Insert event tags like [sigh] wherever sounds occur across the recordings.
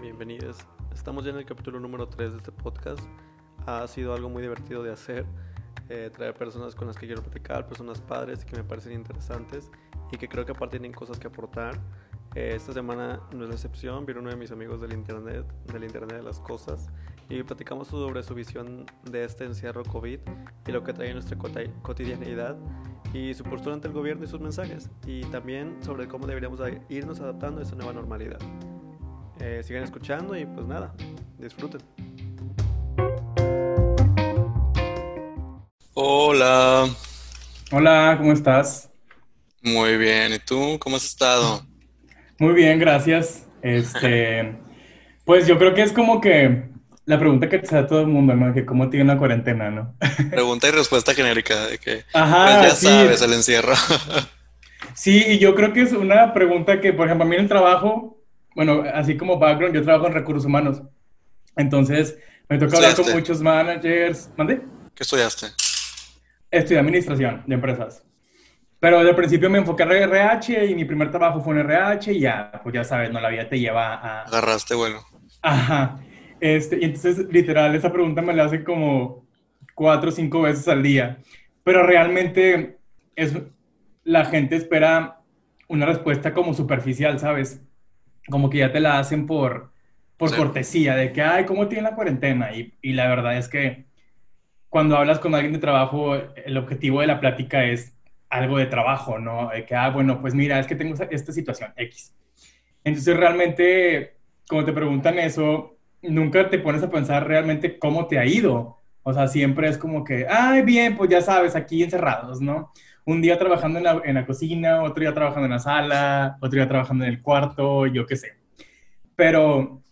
Bienvenidos. Estamos ya en el capítulo número 3 de este podcast. Ha sido algo muy divertido de hacer, eh, traer personas con las que quiero platicar, personas padres que me parecen interesantes y que creo que aparte tienen cosas que aportar. Eh, esta semana no es la excepción, vino uno de mis amigos del internet, del internet de las cosas, y platicamos sobre su visión de este encierro COVID y lo que trae en nuestra cotidianidad y su postura ante el gobierno y sus mensajes, y también sobre cómo deberíamos irnos adaptando a esta nueva normalidad. Eh, sigan escuchando y pues nada, disfruten. Hola. Hola, ¿cómo estás? Muy bien, ¿y tú cómo has estado? Muy bien, gracias. Este, [laughs] pues yo creo que es como que la pregunta que te hace todo el mundo, ¿no? Que cómo tiene la cuarentena, ¿no? [laughs] Pregunta y respuesta genérica de que Ajá, pues ya sabes el encierro. [laughs] Sí, y yo creo que es una pregunta que, por ejemplo, a mí en el trabajo, bueno, así como background, yo trabajo en recursos humanos. Entonces, me toca hablar con muchos managers. ¿Mande? ¿Qué estudiaste? Estudié administración de empresas. Pero desde el principio me enfoqué en RH y mi primer trabajo fue en RH y ya, pues ya sabes, ¿no? La vida te lleva a... Agarraste, bueno. Ajá. Este, y entonces, literal, esa pregunta me la hacen como cuatro o cinco veces al día. Pero realmente es, la gente espera una respuesta como superficial, ¿sabes? Como que ya te la hacen por, por cortesía, de que, ay, ¿cómo tiene la cuarentena? Y, y la verdad es que cuando hablas con alguien de trabajo, el objetivo de la plática es algo de trabajo, ¿no? De que, ah, bueno, pues mira, es que tengo esta situación X. Entonces, realmente, como te preguntan eso, nunca te pones a pensar realmente cómo te ha ido. O sea, siempre es como que, ay, bien, pues ya sabes, aquí encerrados, ¿no? Un día trabajando en la, en la cocina, otro día trabajando en la sala, otro día trabajando en el cuarto, yo qué sé. Pero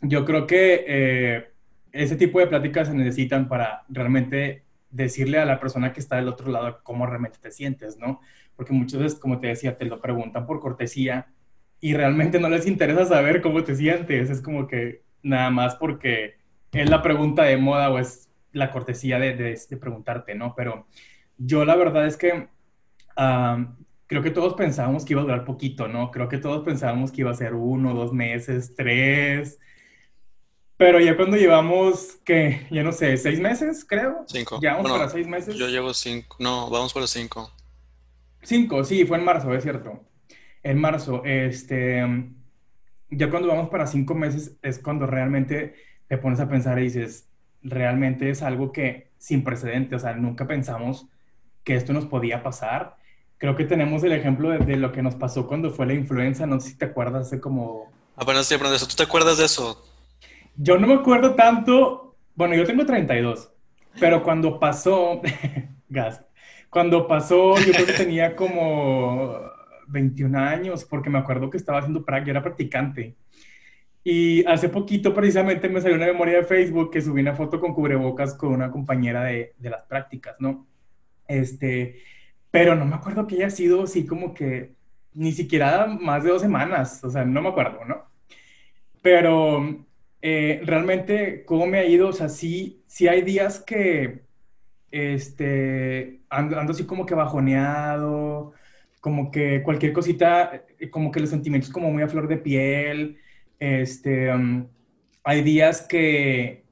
yo creo que eh, ese tipo de pláticas se necesitan para realmente decirle a la persona que está del otro lado cómo realmente te sientes, ¿no? Porque muchas veces, como te decía, te lo preguntan por cortesía y realmente no les interesa saber cómo te sientes. Es como que nada más porque es la pregunta de moda o es la cortesía de, de, preguntarte, ¿no? Pero yo la verdad es que creo que todos pensábamos que iba a durar poquito, ¿no? Creo que todos pensábamos que iba a ser uno, dos meses, tres. Pero ya cuando llevamos, que ya no sé, seis meses, creo. Cinco. Ya vamos para seis meses. Yo llevo cinco. No, vamos para cinco. Cinco, sí, fue en marzo, es cierto. En marzo, este. Ya cuando vamos para cinco meses es cuando realmente te pones a pensar y dices, realmente es algo que sin precedente, o sea, nunca pensamos que esto nos podía pasar. Creo que tenemos el ejemplo de, lo que nos pasó cuando fue la influenza, no sé si te acuerdas, hace como... Estoy aprendiendo eso, ¿tú te acuerdas de eso? Yo no me acuerdo tanto, bueno, yo tengo 32, pero cuando pasó, [laughs] gas, cuando pasó, yo creo que tenía como 21 años, porque me acuerdo que estaba haciendo práctica, yo era practicante. Y hace poquito precisamente me salió una memoria de Facebook que subí una foto con cubrebocas con una compañera de, de las prácticas, ¿no? Este, pero no me acuerdo que haya sido así como que ni siquiera más de dos semanas, o sea, no me acuerdo, ¿no? Pero eh, realmente, ¿cómo me ha ido? O sea, sí, sí hay días que este, ando, así como que bajoneado, como que cualquier cosita, eh, como que los sentimientos como muy a flor de piel. Este, um, hay días que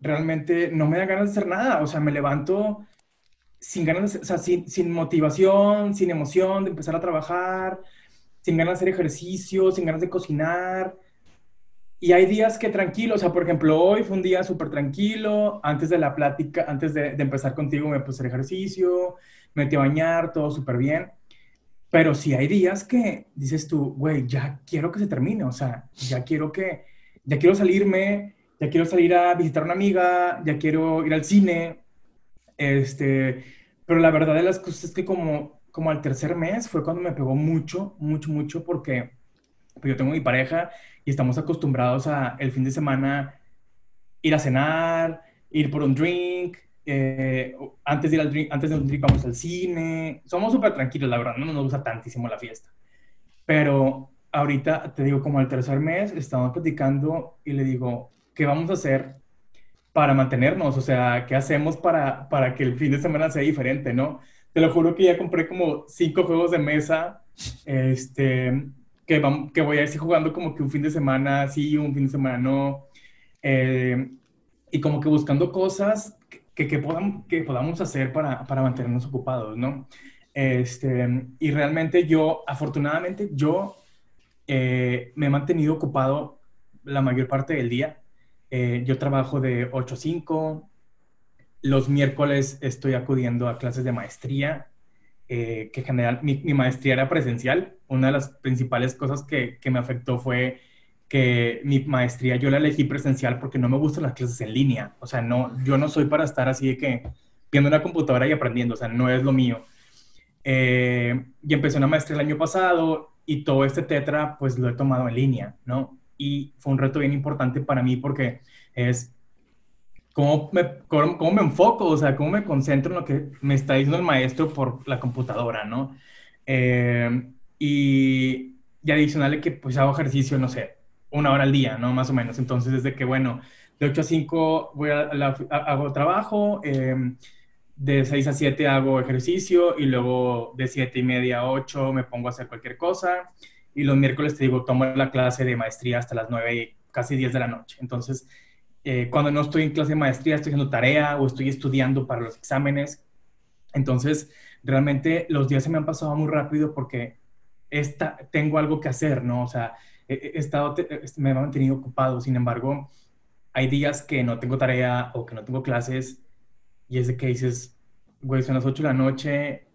realmente no me da ganas de hacer nada, o sea, me levanto sin ganas, o sea, sin, motivación, sin emoción de empezar a trabajar, sin ganas de hacer ejercicio, sin ganas de cocinar y hay días que tranquilo, o sea, por ejemplo, hoy fue un día súper tranquilo, antes de la plática, antes de, empezar contigo me puse el ejercicio, me metí a bañar, todo súper bien. Pero sí hay días que dices tú, güey, ya quiero que se termine, o sea, ya quiero que, ya quiero salirme, ya quiero salir a visitar a una amiga, ya quiero ir al cine, este, pero la verdad de las cosas es que como, como al tercer mes fue cuando me pegó mucho, mucho, mucho, porque pues yo tengo mi pareja y estamos acostumbrados a el fin de semana ir a cenar, ir por un drink, eh, antes, de ir al drink, antes de un drink vamos al cine, somos súper tranquilos, la verdad, no nos gusta tantísimo la fiesta. Pero ahorita, te digo, como al tercer mes, estamos platicando y le digo, ¿qué vamos a hacer para mantenernos? O sea, ¿qué hacemos para, para que el fin de semana sea diferente, no? Te lo juro que ya compré como cinco juegos de mesa, este, que, que voy a ir jugando como que un fin de semana sí, un fin de semana no. Eh, y como que buscando cosas que, que, podamos, que podamos hacer para, para mantenernos ocupados, ¿no? Este, y realmente yo, afortunadamente, yo eh, me he mantenido ocupado la mayor parte del día. Eh, yo trabajo de 8 a 5. Los miércoles estoy acudiendo a clases de maestría, eh, que en general mi, mi, maestría era presencial. Una de las principales cosas que, que, me afectó fue que mi maestría yo la elegí presencial porque no me gustan las clases en línea. O sea, no, yo no soy para estar así de que viendo una computadora y aprendiendo. O sea, no es lo mío. Eh, y empecé una maestría el año pasado y todo este tetra pues lo he tomado en línea, ¿no? Y fue un reto bien importante para mí porque es cómo me, cómo, me enfoco, o sea, cómo me concentro en lo que me está diciendo el maestro por la computadora, ¿no? Eh, y, y adicional que pues hago ejercicio, no sé, una hora al día, ¿no? Más o menos. Entonces, desde que, bueno, de 8 a 5 voy a, hago trabajo, eh, de 6 a 7 hago ejercicio y luego de 7 y media a 8 me pongo a hacer cualquier cosa. Y los miércoles te digo, tomo la clase de maestría hasta las 9 y casi 10 de la noche. Entonces, eh, cuando no estoy en clase de maestría, estoy haciendo tarea o estoy estudiando para los exámenes. Entonces, realmente los días se me han pasado muy rápido porque esta, tengo algo que hacer, ¿no? O sea, he, estado, me he mantenido ocupado. Sin embargo, hay días que no tengo tarea o que no tengo clases y es de que dices, güey, son las 8 de la noche,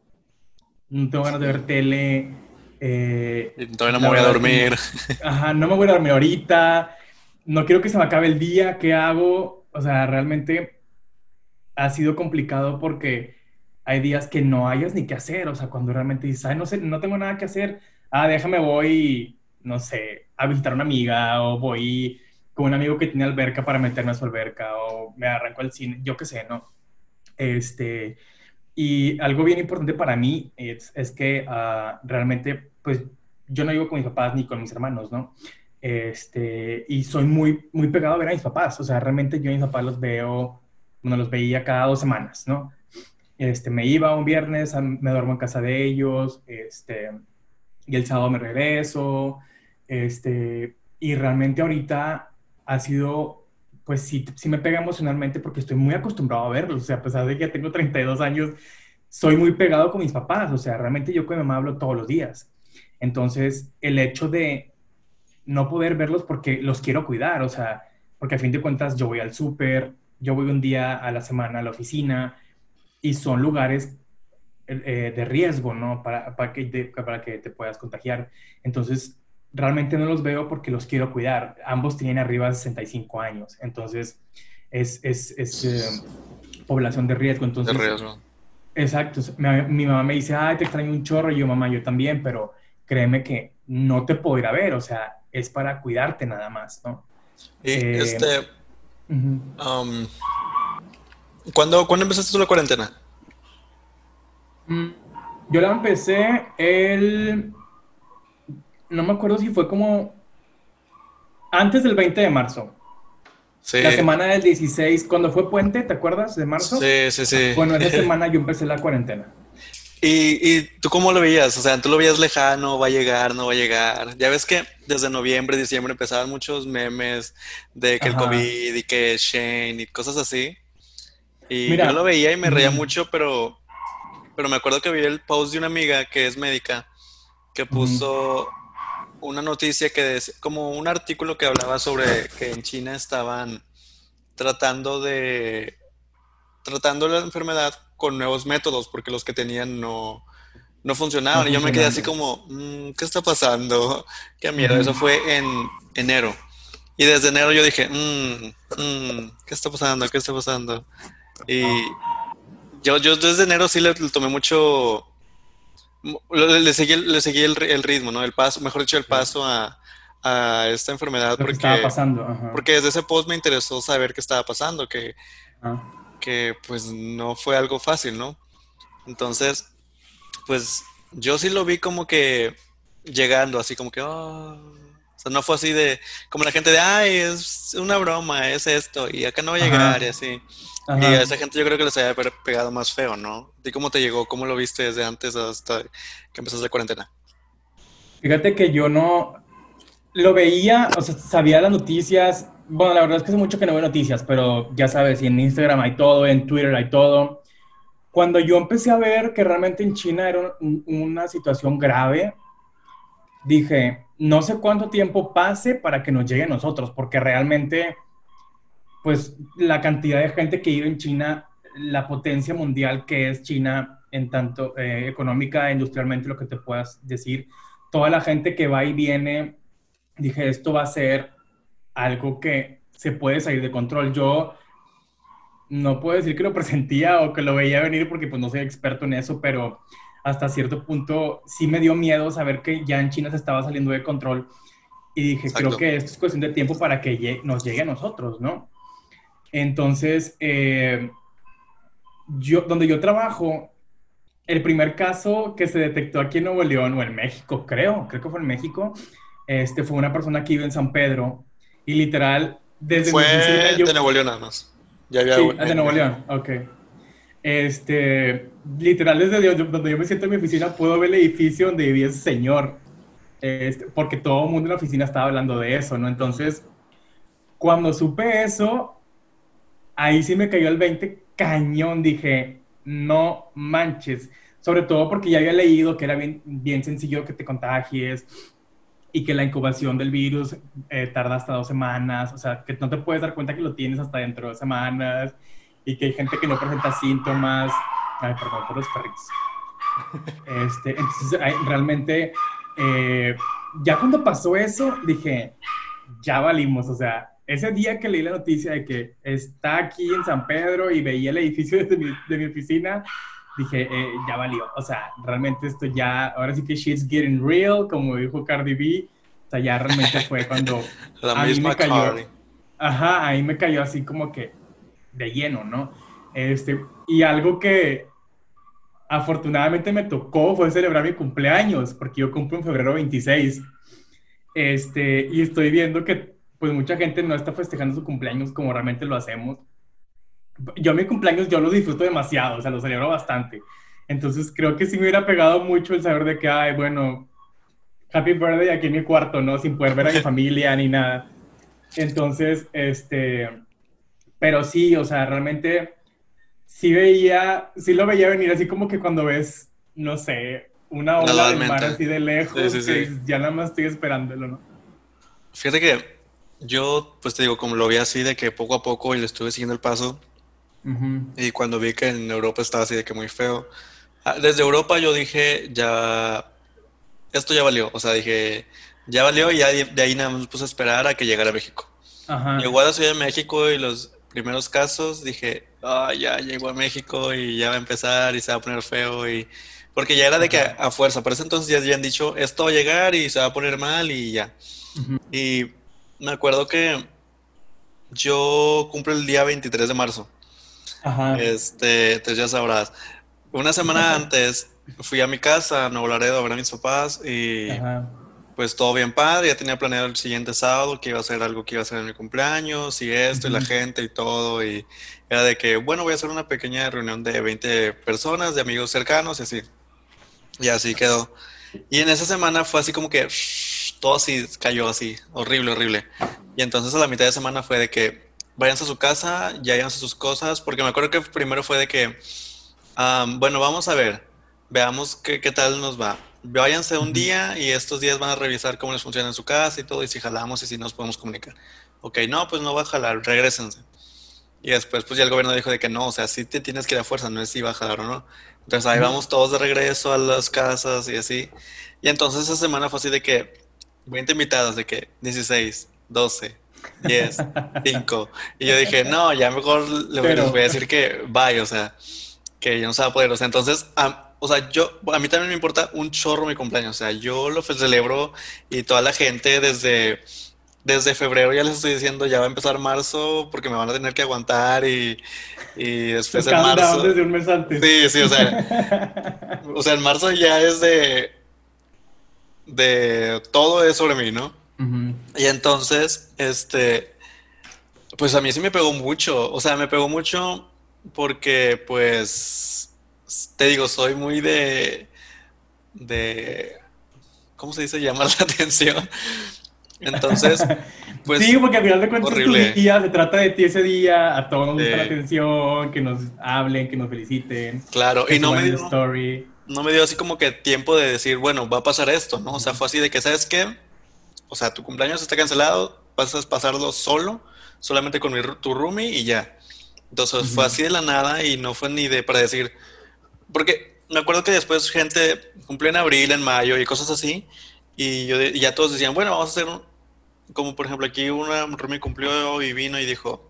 no tengo ganas de ver tele. Eh, todavía no me voy a dormir. [laughs] ajá, no me voy a dormir ahorita, no quiero que se me acabe el día, ¿qué hago? O sea, realmente ha sido complicado porque hay días que no hayas ni qué hacer, o sea, cuando realmente dices, ay, no sé, no tengo nada que hacer, ah, déjame voy, no sé, a visitar a una amiga o voy con un amigo que tiene alberca para meterme a su alberca o me arranco al cine, yo qué sé, ¿no? Este, y algo bien importante para mí es, es que uh, realmente, pues, yo no vivo con mis papás ni con mis hermanos, ¿no? Este, y soy muy, muy pegado a ver a mis papás. O sea, realmente yo a mis papás los veo, bueno, los veía cada dos semanas, ¿no? Este, me iba un viernes, me duermo en casa de ellos, este, y el sábado me regreso, este, y realmente ahorita ha sido pues sí, sí me pega emocionalmente porque estoy muy acostumbrado a verlos. O sea, a pesar de que tengo 32 años, soy muy pegado con mis papás. O sea, realmente yo con mi mamá hablo todos los días. Entonces, el hecho de no poder verlos porque los quiero cuidar, o sea, porque a fin de cuentas yo voy al súper, yo voy un día a la semana a la oficina y son lugares eh, de riesgo, ¿no? Para, para, que para que te puedas contagiar. Entonces, realmente no los veo porque los quiero cuidar. Ambos tienen arriba de 65 años, entonces es, es, es eh, población de riesgo. Entonces, de riesgo. Exacto. Mi, mamá me dice, ay, te extraño un chorro, y yo, mamá, yo también, pero créeme que no te puedo ir a ver, o sea, es para cuidarte nada más, ¿no? Y eh, este... Um, ¿cuándo, ¿Cuándo empezaste tú la cuarentena? Mm, yo la empecé el no me acuerdo si fue como antes del 20 de marzo. Sí. La semana del 16, cuando fue puente, ¿te acuerdas? De marzo. Sí, sí, sí. Bueno, esa [laughs] semana yo empecé la cuarentena. ¿Y, ¿Y, tú cómo lo veías? O sea, tú lo veías lejano, va a llegar, no va a llegar. Ya ves que desde noviembre, diciembre empezaban muchos memes de que el COVID y que Shane y cosas así. Y yo lo veía y me reía mucho, pero, pero me acuerdo que vi el post de una amiga que es médica que puso una noticia que es como un artículo que hablaba sobre que en China estaban tratando de tratando la enfermedad con nuevos métodos porque los que tenían no, no funcionaban. y yo me quedé así como, mm, ¿qué está pasando? Qué miedo. Eso fue en enero. Y desde enero yo dije, mmm, ¿qué está pasando? ¿Qué está pasando? Y yo, yo desde enero sí le tomé mucho le seguí, le seguí el, el, ritmo, ¿no? El paso, mejor dicho, el paso a, a esta enfermedad. porque, estaba pasando. Porque desde ese post me interesó saber qué estaba pasando, que, ah. que pues no fue algo fácil, ¿no? Entonces, pues yo sí lo vi como que llegando, así como que, oh, o sea, no fue así de, como la gente de, ay, es una broma, es esto, y acá no va a llegar, y así. Y a esa gente yo creo que les había pegado más feo, ¿no? ¿Y cómo te llegó? ¿Cómo lo viste desde antes hasta que empezaste la cuarentena? Fíjate que yo no lo veía, o sea, sabía las noticias. Bueno, la verdad es que hace mucho que no veo noticias, pero ya sabes, en Instagram hay todo, en Twitter hay todo. Cuando yo empecé a ver que realmente en China era una situación grave, dije, no sé cuánto tiempo pase para que nos llegue a nosotros, porque realmente, pues la cantidad de gente que vive en China, la potencia mundial que es China en tanto eh, económica, industrialmente, lo que te puedas decir, toda la gente que va y viene, dije, esto va a ser algo que se puede salir de control. Yo no puedo decir que lo presentía o que lo veía venir porque pues no soy experto en eso, pero hasta cierto punto sí me dio miedo saber que ya en China se estaba saliendo de control y dije, creo que esto es cuestión de tiempo para que nos llegue a nosotros, ¿no? Entonces, eh, yo, donde yo trabajo, el primer caso que se detectó aquí en Nuevo León o en México, creo, creo que fue en México, este, fue una persona que vive en San Pedro y literal, desde... Fue de Nuevo León nada más. Ya había sí, de Nuevo León, ok. Este, literal, desde donde yo me siento en mi oficina, puedo ver el edificio donde vivía ese señor. Este, porque todo el mundo en la oficina estaba hablando de eso, ¿no? Entonces, cuando supe eso, ahí sí me cayó el 20 cañón. Dije, no manches. Sobre todo porque ya había leído que era bien, bien sencillo que te contagies y que la incubación del virus eh, tarda hasta dos semanas. O sea, que no te puedes dar cuenta que lo tienes hasta dentro de dos semanas y que hay gente que no presenta síntomas. Ay, perdón por los perritos. Este, entonces, realmente, eh, ya cuando pasó eso, dije, ya valimos. O sea, ese día que leí la noticia de que está aquí en San Pedro y veía el edificio de mi, de mi oficina, dije, eh, ya valió. O sea, realmente esto ya, ahora sí que shit's getting real, como dijo Cardi B. O sea, ya realmente fue cuando [laughs] la misma me cayó. Ajá, ahí me cayó así como que, de lleno, ¿no? Este, y algo que afortunadamente me tocó fue celebrar mi cumpleaños, porque yo cumplo en febrero 26. Este, y estoy viendo que pues mucha gente no está festejando su cumpleaños como realmente lo hacemos. Yo mi cumpleaños yo lo disfruto demasiado, o sea, lo celebro bastante. Entonces creo que sí me hubiera pegado mucho el saber de que, ay, bueno, happy birthday aquí en mi cuarto, ¿no? Sin poder ver a mi [laughs] familia ni nada. Entonces, este, pero sí, o sea, realmente sí veía, sí lo veía venir así como que cuando ves, no sé, una ola del mar así de lejos, que ya nada más estoy esperándolo, ¿no? Fíjate que yo, pues te digo, como lo vi así de que poco a poco y le estuve siguiendo el paso, y cuando vi que en Europa estaba así de que muy feo, ah, desde Europa yo dije, ya, esto ya valió, o sea, dije, ya valió y ya de ahí nada más puse a esperar a que llegara a México. Llegó a la Ciudad de México y los primeros casos dije, ah, ya llegó a México y ya va a empezar y se va a poner feo y... Porque ya era de que a, fuerza, por eso entonces ya habían dicho, esto va a llegar y se va a poner mal y ya. Y me acuerdo que yo cumplo el día 23 de marzo. Ajá. Este, entonces ya sabrás. Una semana antes fui a mi casa, a Nuevo Laredo, a ver a mis papás y pues todo bien padre, ya tenía planeado el siguiente sábado que iba a ser algo que iba a ser en mi cumpleaños y esto y la gente y todo y era de que, bueno, voy a hacer una pequeña reunión de 20 personas, de amigos cercanos y así. Y así quedó. Y en esa semana fue así como que todo así cayó así, horrible, horrible. Y entonces a la mitad de semana fue de que váyanse a su casa, ya llévense sus cosas, porque me acuerdo que primero fue de que, bueno, vamos a ver, veamos qué, qué tal nos va váyanse un día y estos días van a revisar cómo les funciona en su casa y todo, y si jalamos y si nos podemos comunicar. Ok, no, pues no va a jalar, regresense. Y después, pues ya el gobierno dijo de que no, o sea, sí te tienes que ir a fuerza, no es si va a jalar o no. Entonces ahí vamos todos de regreso a las casas y así. Y entonces esa semana fue así de que 20 invitados, de que 16, 12, 10, 5. Y yo dije, no, ya mejor le voy, les voy a decir que vaya, o sea, que ya no se va a poder. O sea, entonces, o sea, yo, a mí también me importa un chorro mi cumpleaños. O sea, yo lo celebro y toda la gente desde, desde febrero ya les estoy diciendo, ya va a empezar marzo porque me van a tener que aguantar y, y después en marzo. desde un mes antes. Sí, sí, o sea, [laughs] o sea, en marzo ya es de, de todo es sobre mí, ¿no? Y entonces, este, pues a mí sí me pegó mucho, o sea, me pegó mucho porque pues te digo, soy muy de, de, ¿cómo se dice? Llamar la [laughs] atención. Entonces, [laughs] pues. Sí, porque al final de cuentas tu día, se trata de ti ese día, a todos nos gusta la atención, que nos hablen, que nos feliciten. Claro, y no me dio. No me dio así como que tiempo de decir, bueno, va a pasar esto, ¿no? O sea, fue así de que, ¿sabes qué? O sea, tu cumpleaños está cancelado, vas a pasarlo solo, solamente con mi, tu roomie y ya. Entonces fue así de la nada y no fue ni de para decir. Porque me acuerdo que después gente cumplió en abril, en mayo y cosas así. Y yo ya todos decían, bueno, vamos a hacer un, como por ejemplo aquí una roomie cumplió y vino y dijo,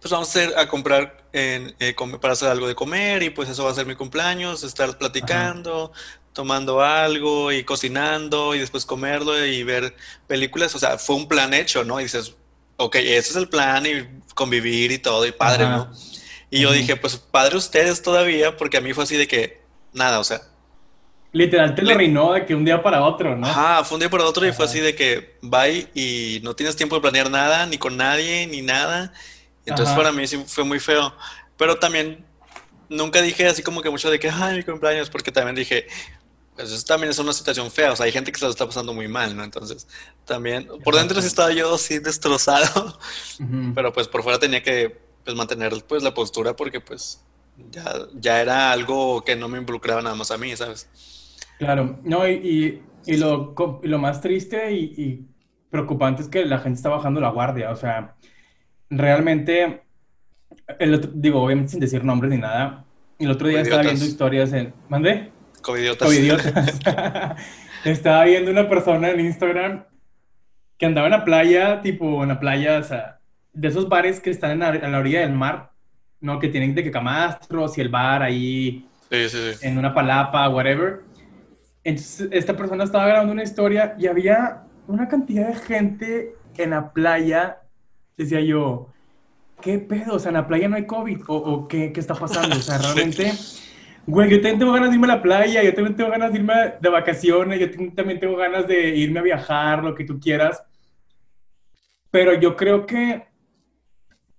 pues vamos a, hacer, a comprar en, eh, para hacer algo de comer y pues eso va a ser mi cumpleaños, estar platicando, tomando algo y cocinando y después comerlo y ver películas. O sea, fue un plan hecho, ¿no? Y dices, ok, ese es el plan y convivir y todo y padre, ¿no? Y yo dije, pues padre ustedes todavía, porque a mí fue así de que, nada, o sea, Literal te lo reinó de que un día para otro, ¿no? Ajá, fue un día para otro y fue así de que bye y no tienes tiempo de planear nada, ni con nadie, ni nada. Entonces para mí sí fue muy feo. Pero también nunca dije así como que mucho de que, ay, mi cumpleaños, porque también dije, pues eso también es una situación fea, o sea, hay gente que se lo está pasando muy mal, ¿no? Entonces, también, por dentro sí estaba yo así destrozado, pero pues por fuera tenía que pues, mantener pues la postura porque pues ya, ya era algo que no me involucraba nada más a mí, ¿sabes? Claro, no, y, y, lo, lo, más triste y, preocupante es que la gente está bajando la guardia, o sea, realmente, el digo, obviamente sin decir nombres ni nada, el otro día estaba viendo historias en... ¿Mandé? Covidiotas. Covidiotas. [laughs] estaba viendo una persona en Instagram que andaba en la playa, tipo en la playa, o sea, de esos bares que están en la, orilla del mar, ¿no? Que tienen de que camastros y el bar ahí sí, sí, sí. en una palapa, whatever. Entonces, esta persona estaba grabando una historia y había una cantidad de gente en la playa. Decía yo, ¿qué pedo? O sea, en la playa no hay COVID. ¿O, qué, qué, está pasando? O sea, [laughs] realmente, güey, yo también tengo ganas de irme a la playa, yo también tengo ganas de irme de vacaciones, yo también tengo ganas de irme a viajar, lo que tú quieras. Pero yo creo que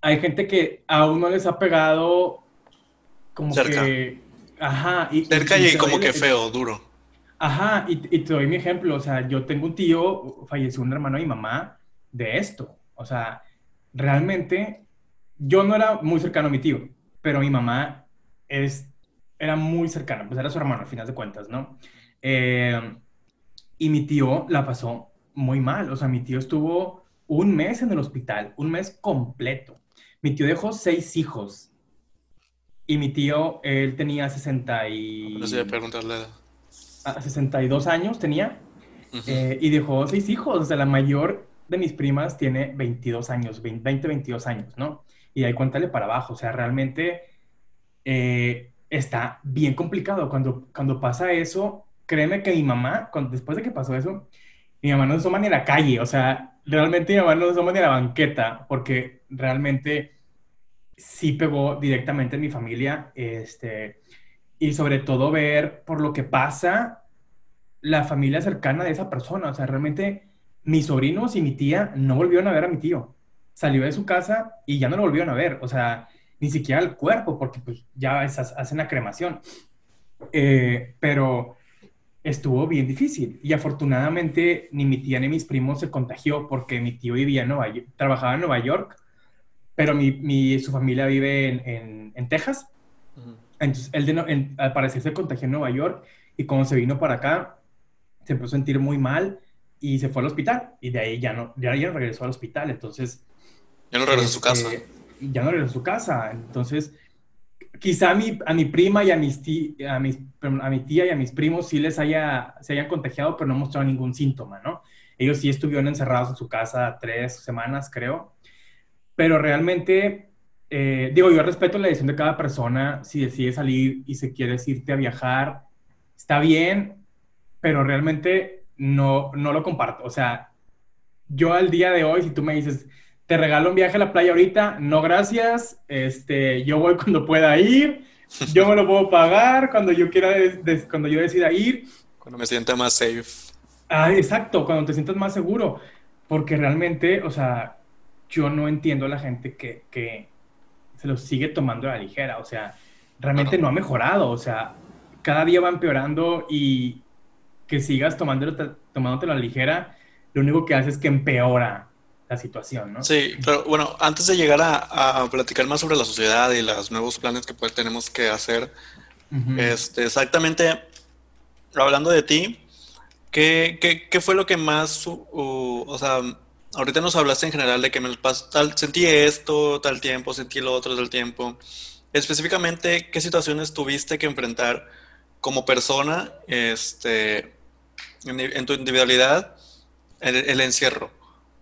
hay gente que aún no les ha pegado como que... Ajá. Y, Cerca y como que feo, duro. Ajá, y, te doy mi ejemplo, o sea, yo tengo un tío, falleció un hermano de mi mamá de esto, o sea, realmente yo no era muy cercano a mi tío, pero mi mamá es, era muy cercana, pues era su hermano al final de cuentas, ¿no? Eh, y mi tío la pasó muy mal, o sea, mi tío estuvo un mes en el hospital, un mes completo. Mi tío dejó seis hijos y mi tío, él tenía 60 y... No sé, preguntarle a 62 años tenía eh, y dejó seis hijos. O sea, la mayor de mis primas tiene 22 años, 20, 22 años, ¿no? Y ahí cuéntale para abajo. O sea, realmente eh, está bien complicado. Cuando, cuando pasa eso, créeme que mi mamá, cuando, después de que pasó eso, mi mamá no se asoma ni a la calle. O sea, realmente mi mamá no se asoma ni a la banqueta porque realmente sí pegó directamente en mi familia. Este, y sobre todo ver por lo que pasa la familia cercana de esa persona. O sea, realmente mis sobrinos y mi tía no volvieron a ver a mi tío. Salió de su casa y ya no lo volvieron a ver. O sea, ni siquiera el cuerpo, porque pues ya hacen la cremación. Eh, pero estuvo bien difícil. Y afortunadamente ni mi tía ni mis primos se contagió porque mi tío vivía en Nueva York, trabajaba en Nueva York, pero mi, su familia vive en, en, Texas. Entonces, él de, al parecer se contagió en Nueva York y cuando se vino para acá, se empezó a sentir muy mal y se fue al hospital. Y de ahí ya no, ya, ya no regresó al hospital. Entonces... Ya no regresó a su casa. Este, ya no regresó a su casa. Entonces, quizá a mi, a mi prima y a, mis a, mis, a mi tía y a mis primos sí les haya, se hayan contagiado, pero no mostraron ningún síntoma, ¿no? Ellos sí estuvieron encerrados en su casa tres semanas, creo. Pero realmente eh, digo, yo respeto la decisión de cada persona, si decide salir y se quiere irte a viajar, está bien, pero realmente no, no lo comparto. O sea, yo al día de hoy, si tú me dices, te regalo un viaje a la playa ahorita, no gracias, este, yo voy [laughs] cuando pueda ir, yo me lo puedo pagar cuando yo quiera, cuando yo decida ir. Cuando me sienta más safe. Ah, exacto, cuando te sientas más seguro, porque realmente, o sea, yo no entiendo a la gente que, que se lo sigue tomando a la ligera. O sea, realmente no, ha mejorado. O sea, cada día va empeorando y que sigas tomándolo, tomándote la ligera, lo único que hace es que empeora la situación, ¿no? Sí, pero bueno, antes de llegar a, platicar más sobre la sociedad y los nuevos planes que pues tenemos que hacer, este, exactamente, hablando de ti, ¿qué, qué, fue lo que más, o sea, ahorita nos hablaste en general de que me tal, sentí esto tal tiempo, sentí lo otro tal tiempo. Específicamente, ¿qué situaciones tuviste que enfrentar como persona este, en, tu individualidad el, encierro?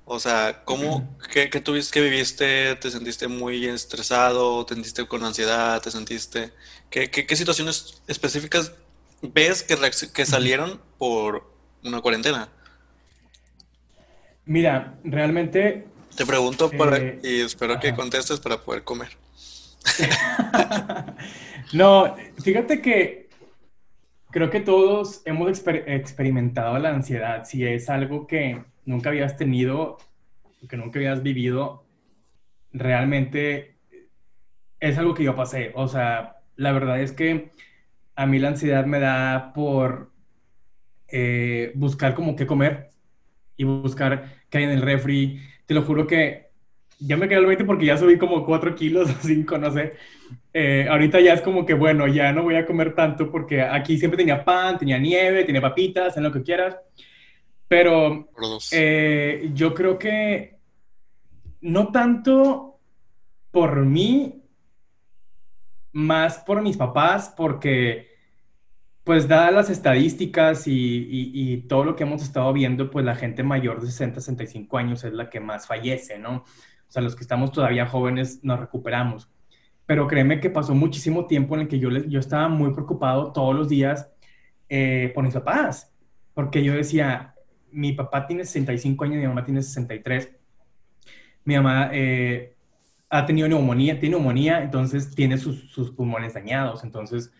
O sea, ¿cómo, qué, tuviste, que viviste? ¿Te sentiste muy estresado? ¿Te sentiste con ansiedad? ¿Te sentiste? ¿Qué, qué, situaciones específicas ves que, que salieron por una cuarentena? Mira, realmente... Te pregunto eh, y espero que contestes para poder comer. [laughs] no, fíjate que creo que todos hemos experimentado la ansiedad. Si es algo que nunca habías tenido, que nunca habías vivido, realmente es algo que yo pasé. O sea, la verdad es que a mí la ansiedad me da por eh, buscar como qué comer y buscar qué hay en el refri. Te lo juro que ya me quedé al 20 porque ya subí como 4 kilos o 5, no sé. Eh, ahorita ya es como que, bueno, ya no voy a comer tanto porque aquí siempre tenía pan, tenía nieve, tenía papitas, en lo que quieras. Pero eh, yo creo que no tanto por mí, más por mis papás, porque pues dadas las estadísticas y, todo lo que hemos estado viendo, pues la gente mayor de 60, 65 años es la que más fallece, ¿no? O sea, los que estamos todavía jóvenes nos recuperamos. Pero créeme que pasó muchísimo tiempo en el que yo, yo estaba muy preocupado todos los días eh, por mis papás, porque yo decía, mi papá tiene 65 años, mi mamá tiene 63, mi mamá eh, ha tenido neumonía, tiene neumonía, entonces tiene sus, sus pulmones dañados, entonces...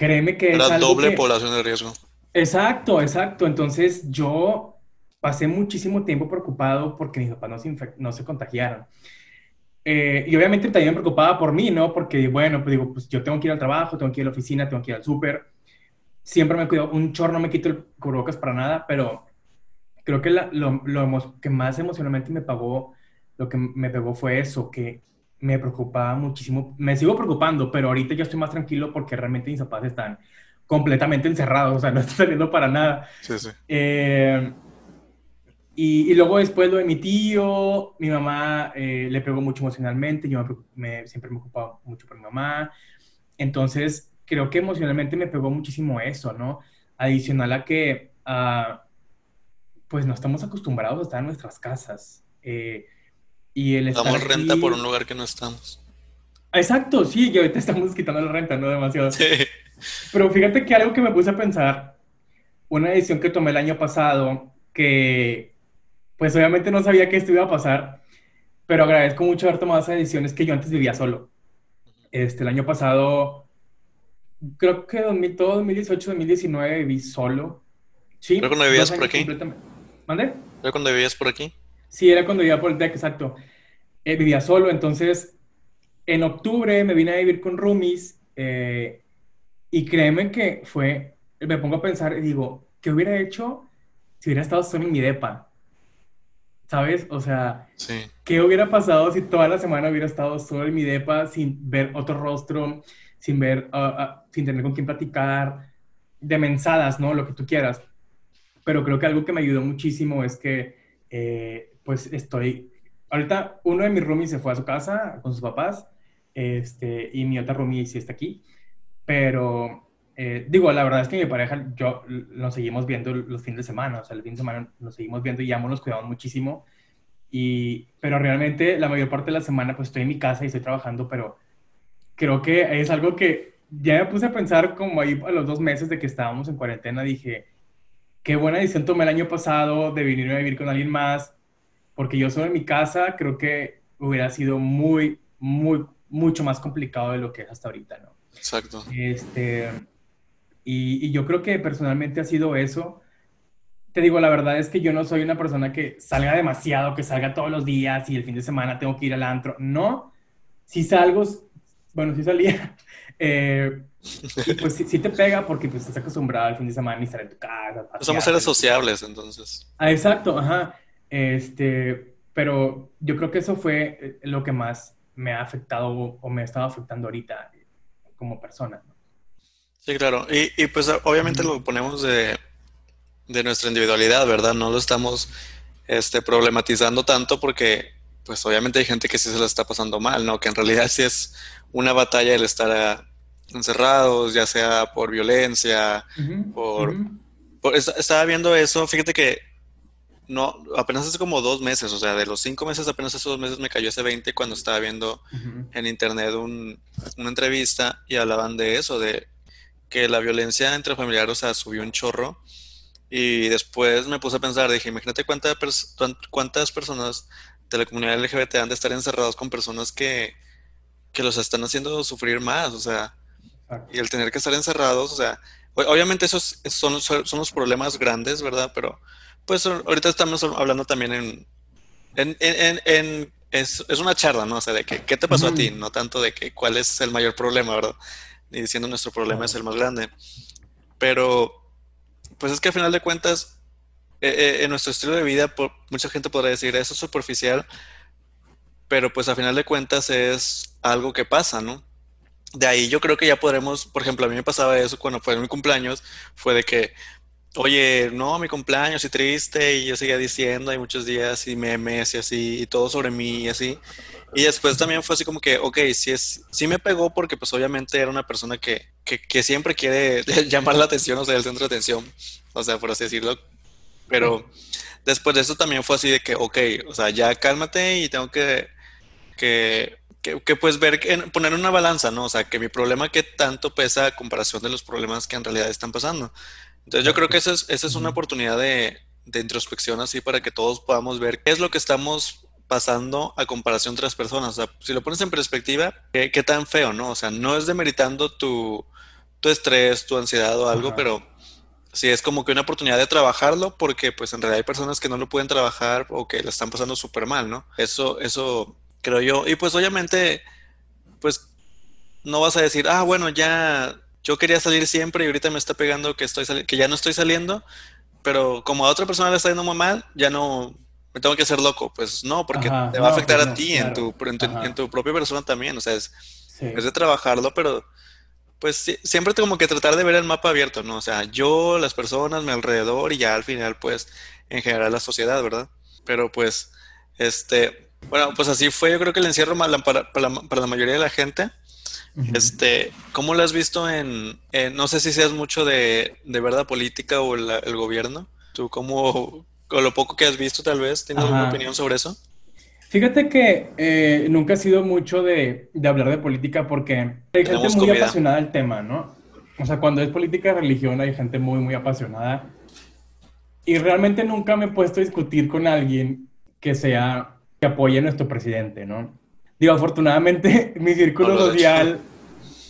Créeme que La doble población de riesgo. Exacto, exacto. Entonces yo pasé muchísimo tiempo preocupado porque mis papás no se, no se contagiaron. Eh, y obviamente también me preocupaba por mí, ¿no? Porque, bueno, pues digo, pues yo tengo que ir al trabajo, tengo que ir a la oficina, tengo que ir al súper. Siempre me cuido, un chorro no me quito el cubrebocas para nada, pero creo que lo, lo, que más emocionalmente me pagó, lo que me pegó fue eso, que me preocupaba muchísimo. Me sigo preocupando, pero ahorita ya estoy más tranquilo porque realmente mis zapatos están completamente encerrados, o sea, [laughs] no estoy saliendo para nada. Sí, sí. Eh, y, y, luego después lo de mi tío, mi mamá eh, le pegó mucho emocionalmente, yo me, siempre me ocupaba mucho por mi mamá. Entonces, creo que emocionalmente me pegó muchísimo eso, ¿no? Adicional a que, uh, pues no estamos acostumbrados a estar en nuestras casas. Eh, y el Damos renta por un lugar que no estamos. Exacto, sí, que ahorita estamos quitando la renta, no demasiado. Sí. Pero fíjate que algo que me puse a pensar, una decisión que tomé el año pasado, que pues obviamente no sabía que esto iba a pasar, pero agradezco mucho haber tomado esas decisiones que yo antes vivía solo. Este, el año pasado, creo que 2000, todo 2018, 2019 viví solo. Sí. ¿Pero cuando vivías por aquí? ¿Mande? ¿Pero cuando vivías por aquí? Sí, era cuando vivía por el TEC, exacto. Eh, vivía solo, entonces en octubre me vine a vivir con roomies eh, y créeme que fue, me pongo a pensar y digo, ¿qué hubiera hecho si hubiera estado solo en mi depa? ¿Sabes? O sea, ¿qué hubiera pasado si toda la semana hubiera estado solo en mi depa sin ver otro rostro, sin ver, ah, ah, sin tener con quién platicar, de mensadas, ¿no? Lo que tú quieras. Pero creo que algo que me ayudó muchísimo es que eh, pues estoy, ahorita uno de mis roomies se fue a su casa con sus papás, este, y mi otra roomie sí está aquí, pero eh, digo, la verdad es que mi pareja, yo nos seguimos viendo los fines de semana, o sea, el fin de semana nos seguimos viendo y ya nos cuidamos muchísimo, y, pero realmente la mayor parte de la semana pues estoy en mi casa y estoy trabajando, pero creo que es algo que ya me puse a pensar como ahí a los dos meses de que estábamos en cuarentena, dije, qué buena decisión tomé el año pasado de venir a vivir con alguien más, porque yo solo en mi casa creo que hubiera sido muy, muy, mucho más complicado de lo que es hasta ahorita, ¿no? Exacto. Este, y, y, yo creo que personalmente ha sido eso. Te digo, la verdad es que yo no soy una persona que salga demasiado, que salga todos los días y el fin de semana tengo que ir al antro. No, si salgo, bueno, si salía, [laughs] Eh, pues sí, te pega porque pues estás acostumbrado al fin de semana y estar en tu casa. Somos seres sociables, entonces. Ah, exacto, ajá. Este, pero yo creo que eso fue lo que más me ha afectado o me ha estado afectando ahorita como persona. Sí, claro. Y, y pues obviamente lo ponemos de, de, nuestra individualidad, ¿verdad? No lo estamos este, problematizando tanto porque pues obviamente hay gente que sí se la está pasando mal, ¿no? Que en realidad sí es una batalla el estar encerrados, ya sea por violencia, por, Estaba viendo eso, fíjate que no, apenas hace como dos meses, o sea, de los cinco meses, apenas hace dos meses me cayó ese 20 cuando estaba viendo en internet una entrevista y hablaban de eso, de que la violencia entre familiares, o sea, subió un chorro. Y después me puse a pensar, dije, imagínate cuántas cuántas personas de la comunidad LGBT han de estar encerrados con personas que, que los están haciendo sufrir más, o sea, y el tener que estar encerrados, o sea, obviamente esos son, son, los problemas grandes, ¿verdad? Pero pues ahorita estamos hablando también en... en, en, en es, es, una charla, ¿no? O sea, de que, qué te pasó a ti, no tanto de que cuál es el mayor problema, ¿verdad? Ni diciendo nuestro problema es el más grande. Pero, pues es que al final de cuentas, eh, eh, en nuestro estilo de vida, por, mucha gente podrá decir, eso es superficial, pero pues al final de cuentas es algo que pasa, ¿no? de ahí yo creo que ya podremos, por ejemplo, a mí me pasaba eso cuando fue mi cumpleaños, fue de que, oye, no, mi cumpleaños y triste, y yo seguía diciendo, hay muchos días y memes y así, y todo sobre mí y así. Y después también fue así como que, ok, sí, es, sí me pegó porque pues obviamente era una persona que, que, que siempre quiere [laughs] llamar la atención, o sea, el centro de atención, o sea, por así decirlo. Pero después de eso también fue así de que, ok, o sea, ya cálmate y tengo que, que que, puedes ver, poner una balanza, ¿no? O sea, que mi problema que tanto pesa a comparación de los problemas que en realidad están pasando. Entonces yo creo que esa es, esa es una oportunidad de, de, introspección así para que todos podamos ver qué es lo que estamos pasando a comparación de otras personas. O sea, si lo pones en perspectiva, qué, qué tan feo, ¿no? O sea, no es demeritando tu, tu estrés, tu ansiedad o algo, pero sí es como que una oportunidad de trabajarlo porque pues en realidad hay personas que no lo pueden trabajar o que la están pasando súper mal, ¿no? Eso, eso creo yo. Y pues obviamente, pues no vas a decir, ah, bueno, ya yo quería salir siempre y ahorita me está pegando que, estoy que ya no estoy saliendo, pero como a otra persona le está yendo muy mal, ya no me tengo que hacer loco. Pues no, porque te va a afectar pues a ti en, tu, en, tu, propia persona también. O sea, es, es de trabajarlo, pero pues siempre tengo como que tratar de ver el mapa abierto, ¿no? O sea, yo, las personas, mi alrededor y ya al final, pues, en general la sociedad, ¿verdad? Pero pues, este, bueno, pues así fue, yo creo que el encierro para, para, la, mayoría de la gente. Este, ¿cómo lo has visto en, no sé si seas mucho de, de verdad política o el, gobierno? ¿Tú cómo, con lo poco que has visto tal vez, tienes alguna opinión sobre eso? Fíjate que eh, nunca he sido mucho de, de, hablar de política porque hay gente muy apasionada del tema, ¿no? O sea, cuando es política religión hay gente muy, muy apasionada. Y realmente nunca me he puesto a discutir con alguien que sea que apoye a nuestro presidente, ¿no? Digo, afortunadamente [laughs] mi círculo social,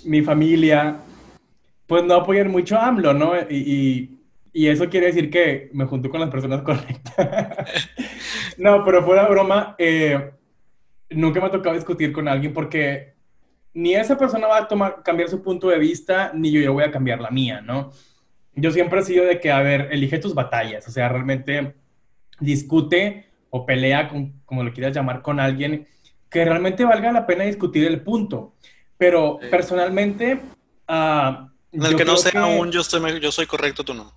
mi familia, pues no apoyan mucho a AMLO, ¿no? Y, y, eso quiere decir que me junto con las personas [laughs] correctas. no, pero fuera broma, eh, nunca me ha tocado discutir con alguien porque ni esa persona va a tomar, cambiar su punto de vista, ni yo, yo voy a cambiar la mía, ¿no? Yo siempre he sido de que, a ver, elige tus batallas, o sea, realmente discute o pelea, como lo quieras llamar, con alguien que realmente valga la pena discutir el punto. Pero personalmente... Uh, en el que no sea un yo, estoy, yo soy correcto, tú no.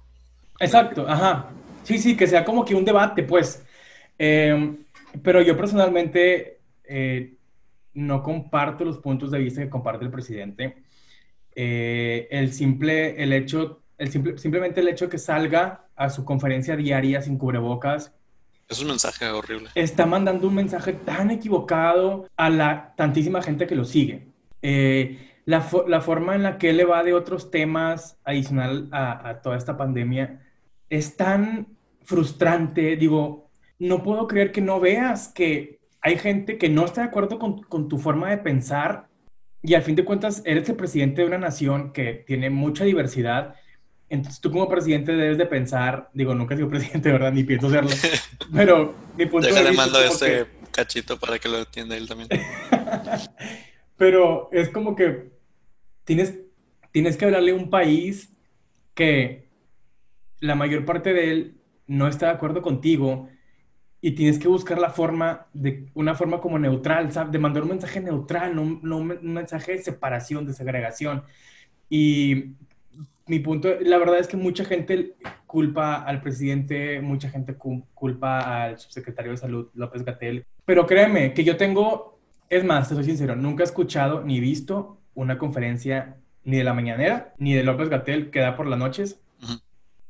Exacto, ajá. Sí, sí, que sea como que un debate, pues. Em, pero yo personalmente eh, no comparto los puntos de vista que comparte el presidente. Eh, el simple, el hecho, el simple, simplemente el hecho que salga a su conferencia diaria sin cubrebocas, es un mensaje horrible. Está mandando un mensaje tan equivocado a la tantísima gente que lo sigue. Eh, la, forma en la que él le va de otros temas adicional a, a, toda esta pandemia es tan frustrante. Digo, no puedo creer que no veas que hay gente que no está de acuerdo con, con tu forma de pensar y al fin de cuentas eres el presidente de una nación que tiene mucha diversidad entonces tú como presidente debes de pensar, digo, nunca he sido [laughs] presidente, ¿verdad? Ni pienso serlo, [laughs] pero mi punto de vista... mando ese cachito para que lo entienda él también. [laughs] pero es como que tienes, tienes que hablarle a un país que la mayor parte de él no está de acuerdo contigo y tienes que buscar la forma, de una forma como neutral, ¿sabes? De mandar un mensaje neutral, no, no un mensaje de separación, de segregación. Y mi punto, la verdad es que mucha gente culpa al presidente, mucha gente culpa al subsecretario de salud, López Gatel. Pero créeme que yo tengo, es más, te soy sincero, nunca he escuchado ni visto una conferencia ni de la mañanera, ni de López Gatel que da por las noches.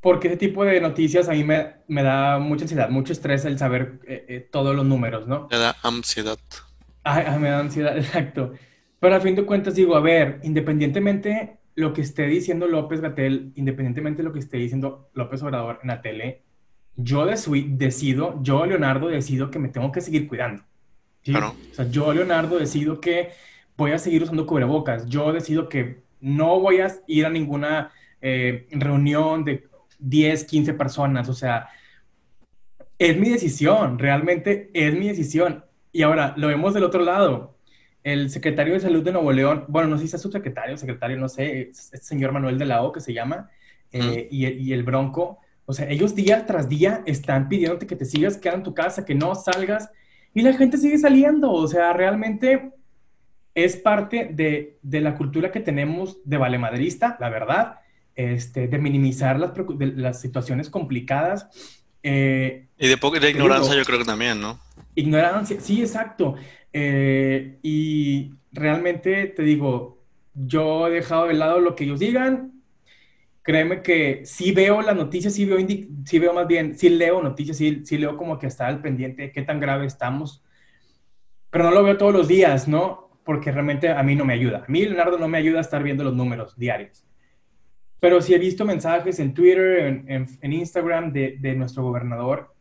Porque ese tipo de noticias a mí me, me da mucha ansiedad, mucho estrés el saber eh, eh, todos los números, ¿no? Me da ansiedad. Ay, me da ansiedad, exacto. Pero a fin de cuentas digo, a ver, independientemente lo que esté diciendo López Gatel, independientemente de lo que esté diciendo López Obrador en la tele, yo decido, yo Leonardo decido que me tengo que seguir cuidando. Claro. O sea, yo Leonardo decido que voy a seguir usando cubrebocas. Yo decido que no voy a ir a ninguna eh, reunión de 10, 15 personas. O sea, es mi decisión, realmente es mi decisión. Y ahora lo vemos del otro lado el secretario de Salud de Nuevo León, bueno, no sé si es subsecretario, secretario, no sé, es el señor Manuel de la O que se llama, eh, y, el Bronco, o sea, ellos día tras día están pidiéndote que te sigas quedando en tu casa, que no salgas, y la gente sigue saliendo, o sea, realmente es parte de, la cultura que tenemos de valemadrista, la verdad, este, de minimizar las, las situaciones complicadas. Eh, y de, de ignorancia yo creo que también, ¿no? Ignorancia, sí, exacto. Eh, y realmente te digo, yo he dejado de lado lo que ellos digan. Créeme que sí veo las noticias, sí veo, sí veo más bien, sí leo noticias, sí, sí leo como que está al pendiente de qué tan grave estamos. Pero no lo veo todos los días, ¿no? Porque realmente a mí no me ayuda. A mí, Leonardo, no me ayuda a estar viendo los números diarios. Pero sí he visto mensajes en Twitter, en, Instagram de nuestro gobernador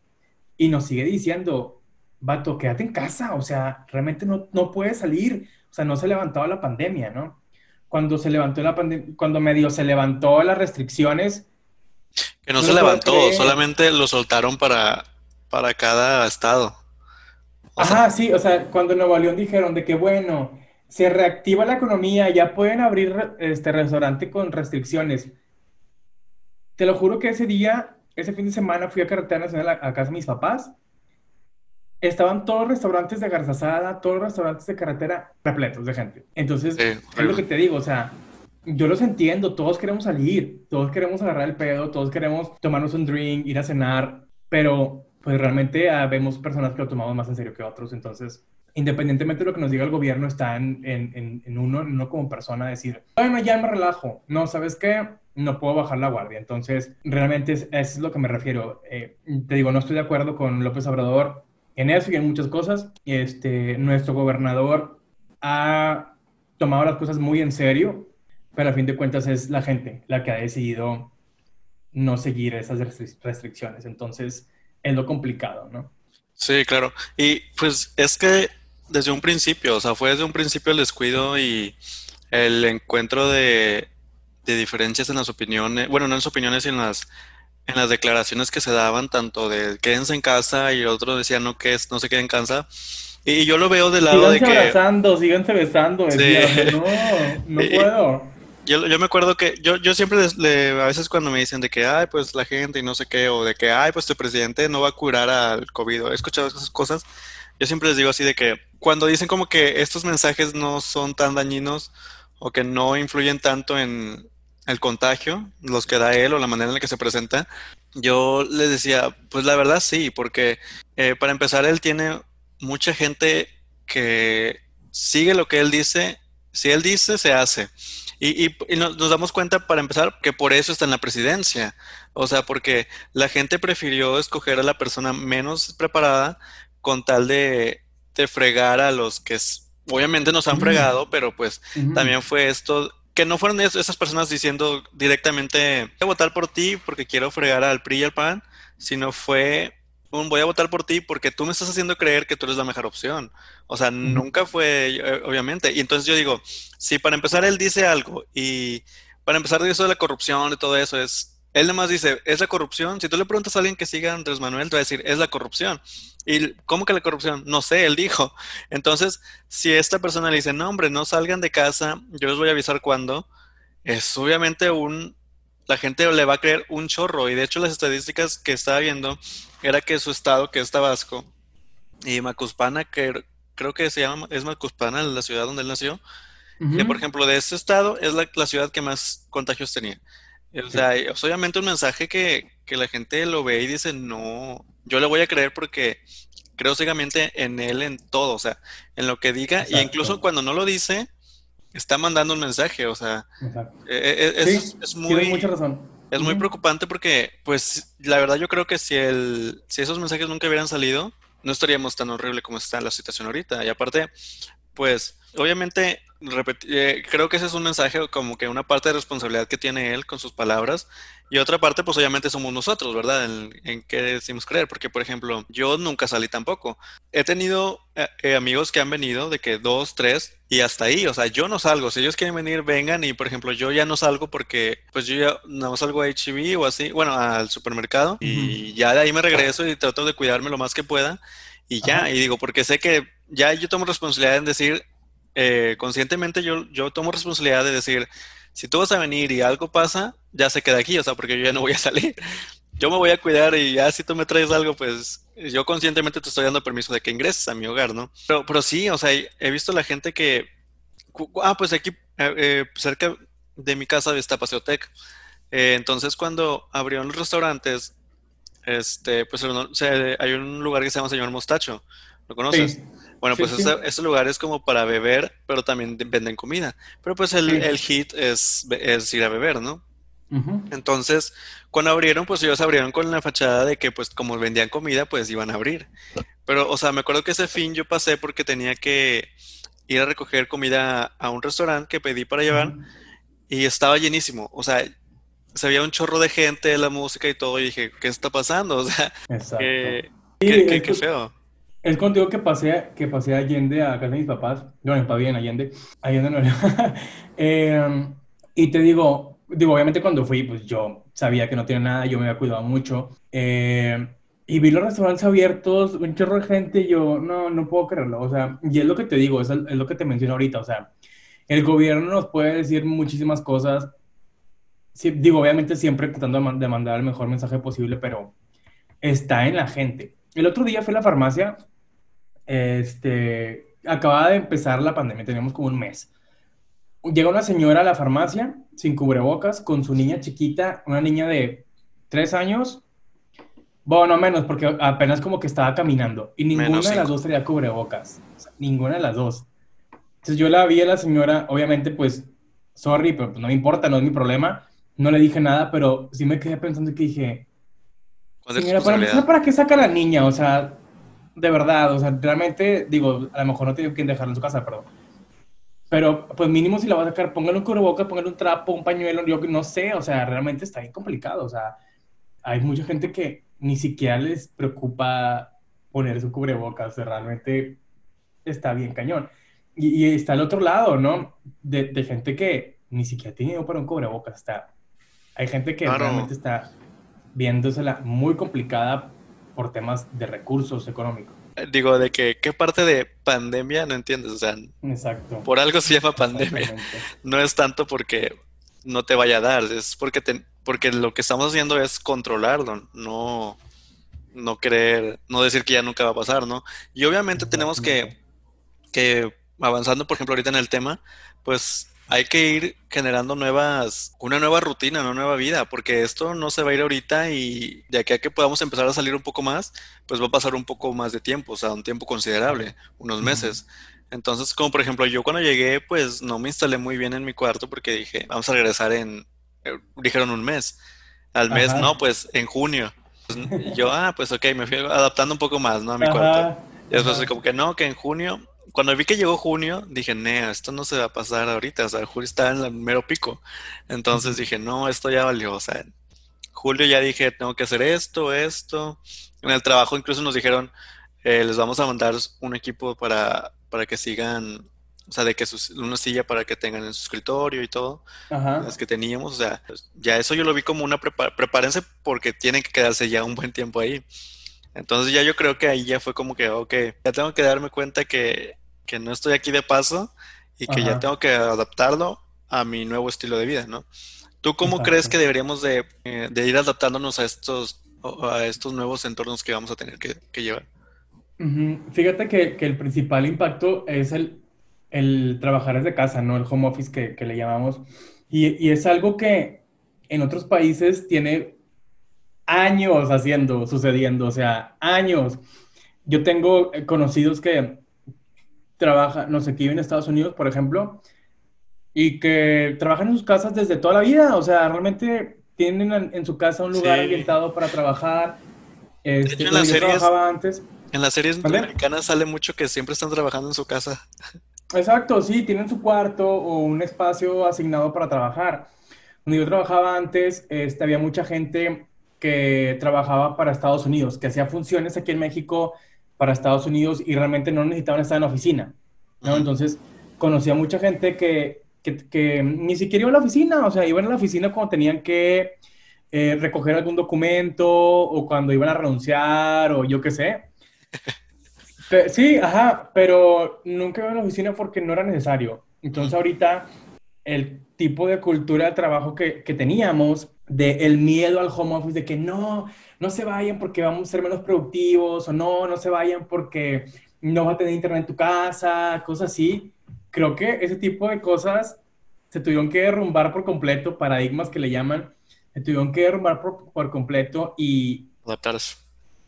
y nos sigue diciendo, vato, quédate en casa, o sea, realmente no, no puedes salir, o sea, no se levantaba la pandemia, ¿no? Cuando se levantó la pandemia, cuando medio se levantó las restricciones. Que no, se levantó, solamente lo soltaron para, para cada estado. Ajá, sí, o sea, cuando en Nuevo León dijeron de que, bueno, se reactiva la economía, ya pueden abrir este restaurante con restricciones. Te lo juro que ese día, ese fin de semana, fui a Carretera Nacional a, a casa de mis papás estaban todos los restaurantes de garzazada, todos los restaurantes de carretera repletos de gente. Entonces, es lo que te digo, o sea, yo los entiendo, todos queremos salir, todos queremos agarrar el pedo, todos queremos tomarnos un drink, ir a cenar, pero pues realmente ah, vemos personas que lo tomamos más en serio que otros, entonces independientemente de lo que nos diga el gobierno, está en, en, en, uno, no como persona, decir, bueno, ya me relajo. No, ¿sabes qué? No puedo bajar la guardia. Entonces, realmente es, es lo que me refiero. Eh, te digo, no estoy de acuerdo con López Obrador en eso y en muchas cosas. Este, nuestro gobernador ha tomado las cosas muy en serio, pero a fin de cuentas es la gente la que ha decidido no seguir esas restricciones. Entonces, es lo complicado, ¿no? Sí, claro. Y pues es que desde un principio, o sea, fue desde un principio el descuido y el encuentro de, de diferencias en las opiniones, bueno, no en las opiniones, sino en las en las declaraciones que se daban, tanto de quédense en casa y otro decía no que no se queden en casa. Y yo lo veo del lado de que. abrazando, síganse besando. no, no [laughs] puedo. Yo, yo, me acuerdo que yo, yo siempre a veces cuando me dicen de que, ay, pues la gente y no sé qué, o de que, ay, pues tu presidente no va a curar al COVID, he escuchado esas cosas, yo siempre les digo así de que cuando dicen como que estos mensajes no son tan dañinos o que no influyen tanto en, el contagio, los que da él o la manera en la que se presenta, yo le decía, pues la verdad sí, porque eh, para empezar él tiene mucha gente que sigue lo que él dice, si él dice, se hace. Y, nos, damos cuenta, para empezar, que por eso está en la presidencia. O sea, porque la gente prefirió escoger a la persona menos preparada con tal de, de fregar a los que obviamente nos han fregado, pero pues también fue esto que no fueron esas personas diciendo directamente, voy a votar por ti porque quiero fregar al PRI y al PAN, sino fue un voy a votar por ti porque tú me estás haciendo creer que tú eres la mejor opción. O sea, nunca fue, eh, obviamente. Y entonces yo digo, si para empezar él dice algo y para empezar de eso de la corrupción y todo eso es, él nomás dice, es la corrupción. Si tú le preguntas a alguien que siga a Andrés Manuel, te va a decir, es la corrupción. ¿Y cómo que la corrupción? No sé, él dijo. Entonces, si esta persona le dice, no, hombre, no salgan de casa, yo les voy a avisar cuándo, es obviamente un... La gente le va a creer un chorro. Y de hecho, las estadísticas que estaba viendo era que su estado, que es Tabasco, y Macuspana, que creo que se llama, es Macuspana, la ciudad donde él nació, que por ejemplo, de ese estado es la, la ciudad que más contagios tenía. O sea, es obviamente un mensaje que, la gente lo ve y dice, no, yo le voy a creer porque creo ciegamente en él en todo, o sea, en lo que diga, y incluso cuando no lo dice, está mandando un mensaje, o sea, e, e, e, es, muy... mucha razón. Es muy preocupante porque, pues, la verdad yo creo que si, el, si esos mensajes nunca hubieran salido, no estaríamos tan horrible como está la situación ahorita. Y aparte, pues, obviamente eh, creo que ese es un mensaje como que una parte de responsabilidad que tiene él con sus palabras y otra parte pues obviamente somos nosotros, ¿verdad? En, qué decimos creer, porque por ejemplo yo nunca salí tampoco. He tenido eh, eh, amigos que han venido de que dos, tres y hasta ahí, o sea, yo no salgo, si ellos quieren venir, vengan y por ejemplo yo ya no salgo porque pues yo ya no salgo a HB o así, bueno, al supermercado y ya de ahí me regreso y trato de cuidarme lo más que pueda y ya, y digo, porque sé que ya yo tomo responsabilidad en decir, eh, conscientemente yo, yo tomo responsabilidad de decir, si tú vas a venir y algo pasa, ya se queda aquí, o sea, porque yo ya no voy a salir. [laughs] Yo me voy a cuidar y ya si tú me traes algo, pues yo conscientemente te estoy dando permiso de que ingreses a mi hogar, ¿no? Pero, pero sí, o sea, he visto la gente que, ah, pues aquí eh, eh, cerca de mi casa está Paseotec. entonces cuando abrieron los restaurantes, este, pues hay un lugar que se llama Señor Mostacho. ¿Lo conoces? Bueno, pues Ese, lugar es como para beber, pero también venden comida. Pero pues el, el hit es, es, ir a beber, ¿no? Entonces, cuando abrieron, pues ellos abrieron con la fachada de que pues como vendían comida, pues iban a abrir. Pero, o sea, me acuerdo que ese fin yo pasé porque tenía que ir a recoger comida a un restaurante que pedí para llevar y estaba llenísimo. O sea, se veía un chorro de gente, la música y todo, y dije, ¿qué está pasando? [laughs] O sea, qué, qué feo. Es contigo que pasé, que pasé a Allende a casa de mis papás. No, está bien, Allende. Allende no era. [laughs] Em, y te digo, digo, obviamente cuando fui, pues yo sabía que no tenía nada, yo me había cuidado mucho. Em, y vi los restaurantes abiertos, un chorro de gente, y yo, no, no puedo creerlo. O sea, y es lo que te digo, es, es lo que te menciono ahorita. O sea, el gobierno nos puede decir muchísimas cosas. Sí, digo, obviamente siempre tratando de mandar el mejor mensaje posible, pero está en la gente. El otro día fui a la farmacia este, acababa de empezar la pandemia, teníamos como un mes. Llega una señora a la farmacia sin cubrebocas con su niña chiquita, una niña de tres años, bueno, menos, porque apenas como que estaba caminando y ninguna de las dos tenía cubrebocas, ninguna de las dos. Entonces yo la vi a la señora, obviamente pues, sorry, pero pues, no me importa, no es mi problema, no le dije nada, pero sí me quedé pensando que dije, señora, ¿para, ¿para qué saca la niña? O sea, de verdad, o sea, realmente, digo, a lo mejor no tiene que dejarlo en su casa, perdón. Pero, pues mínimo si la va a sacar, póngale un cubrebocas, póngale un trapo, un pañuelo, yo no sé, o sea, realmente está bien complicado, o sea, hay mucha gente que ni siquiera les preocupa poner su cubrebocas, o sea, realmente está bien cañón. Y, está el otro lado, ¿no? De, de, gente que ni siquiera tiene para un cubrebocas, está... Hay gente que realmente está viéndosela muy complicada por temas de recursos económicos. Eh, digo, de que qué parte de pandemia no entiendes, o sea, Exacto. por algo se llama pandemia. [laughs] No es tanto porque no te vaya a dar, es porque te, porque lo que estamos haciendo es controlarlo, no no creer, no decir que ya nunca va a pasar, ¿no? Y obviamente tenemos que que avanzando, por ejemplo, ahorita en el tema, pues hay que ir generando nuevas, una nueva rutina, una nueva vida, porque esto no se va a ir ahorita y de aquí a que podamos empezar a salir un poco más, pues va a pasar un poco más de tiempo, o sea, un tiempo considerable, unos meses. Entonces, como por ejemplo, yo cuando llegué, pues no me instalé muy bien en mi cuarto porque dije, vamos a regresar en, eh, dijeron un mes. Al mes, no, pues en junio. Pues, yo, ah, pues ok, me fui adaptando un poco más, ¿no? A mi cuarto. Y después, como que no, que en junio cuando vi que llegó junio, dije, no, esto no se va a pasar ahorita, o sea, julio está en el mero pico. Entonces dije, no, esto ya valió, o sea, julio ya dije, tengo que hacer esto, esto. En el trabajo incluso nos dijeron, eh, les vamos a mandar un equipo para, para que sigan o sea, de que sus, una silla para que tengan en su escritorio y todo, las que teníamos, o sea, ya eso yo lo vi como una prepárense porque tienen que quedarse ya un buen tiempo ahí. Entonces ya yo creo que ahí ya fue como que, ok, ya tengo que darme cuenta que, que no estoy aquí de paso y que ya tengo que adaptarlo a mi nuevo estilo de vida, ¿no? ¿Tú cómo crees que deberíamos de, eh, de, ir adaptándonos a estos, a estos nuevos entornos que vamos a tener que, que llevar? Fíjate que, que, el principal impacto es el, el, trabajar desde casa, ¿no? El home office que, que le llamamos. Y, y, es algo que en otros países tiene años haciendo, sucediendo, o sea, años. Yo tengo eh, conocidos que trabajan, no sé, que viven en Estados Unidos, por ejemplo, y que trabajan en sus casas desde toda la vida, o sea, realmente tienen en, su casa un lugar ambientado para trabajar. Este, en las series, trabajaba antes. En las series americanas sale mucho que siempre están trabajando en su casa. Exacto, sí, tienen su cuarto o un espacio asignado para trabajar. Cuando yo trabajaba antes, este, había mucha gente que trabajaba para Estados Unidos, que hacía funciones aquí en México para Estados Unidos y realmente no necesitaban estar en la oficina. ¿no? Entonces, conocía mucha gente que, que, ni siquiera iba a la oficina, o sea, iban a la oficina cuando tenían que eh, recoger algún documento o cuando iban a renunciar o yo qué sé. [laughs] sí, ajá, pero nunca iba a la oficina porque no era necesario. Entonces, ahorita el tipo de cultura de trabajo que, que teníamos de el miedo al home office, de que no, no se vayan porque vamos a ser menos productivos, o no, no se vayan porque no va a tener internet en tu casa, cosas así. Creo que ese tipo de cosas se tuvieron que derrumbar por completo, paradigmas que le llaman, se tuvieron que derrumbar por, completo y... Adaptarse.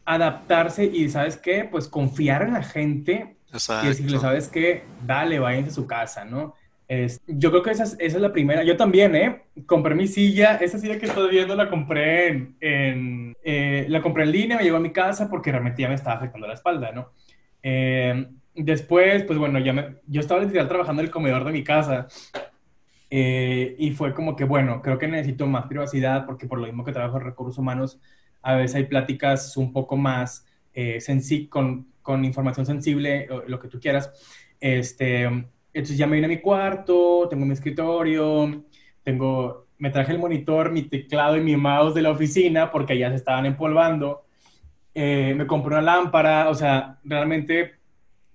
Adaptarse y, ¿sabes qué? Pues confiar en la gente. Exacto. Y decirle, ¿sabes qué? Dale, váyanse a su casa, ¿no? Yo creo que esa es, esa es, la primera. Yo también, ¿eh? Compré mi silla. Esa silla que estoy viendo la compré en... Eh, la compré en línea, me llegó a mi casa porque realmente ya me estaba afectando la espalda, ¿no? Eh, después, pues bueno, ya me, yo estaba literal trabajando en el comedor de mi casa. Eh, y fue como que, bueno, creo que necesito más privacidad porque por lo mismo que trabajo en recursos humanos, a veces hay pláticas un poco más con, con información sensible, lo que tú quieras. Este, entonces ya me vine a mi cuarto, tengo mi escritorio, tengo, me traje el monitor, mi teclado y mi mouse de la oficina porque ya se estaban empolvando. Eh, me compré una lámpara, o sea, realmente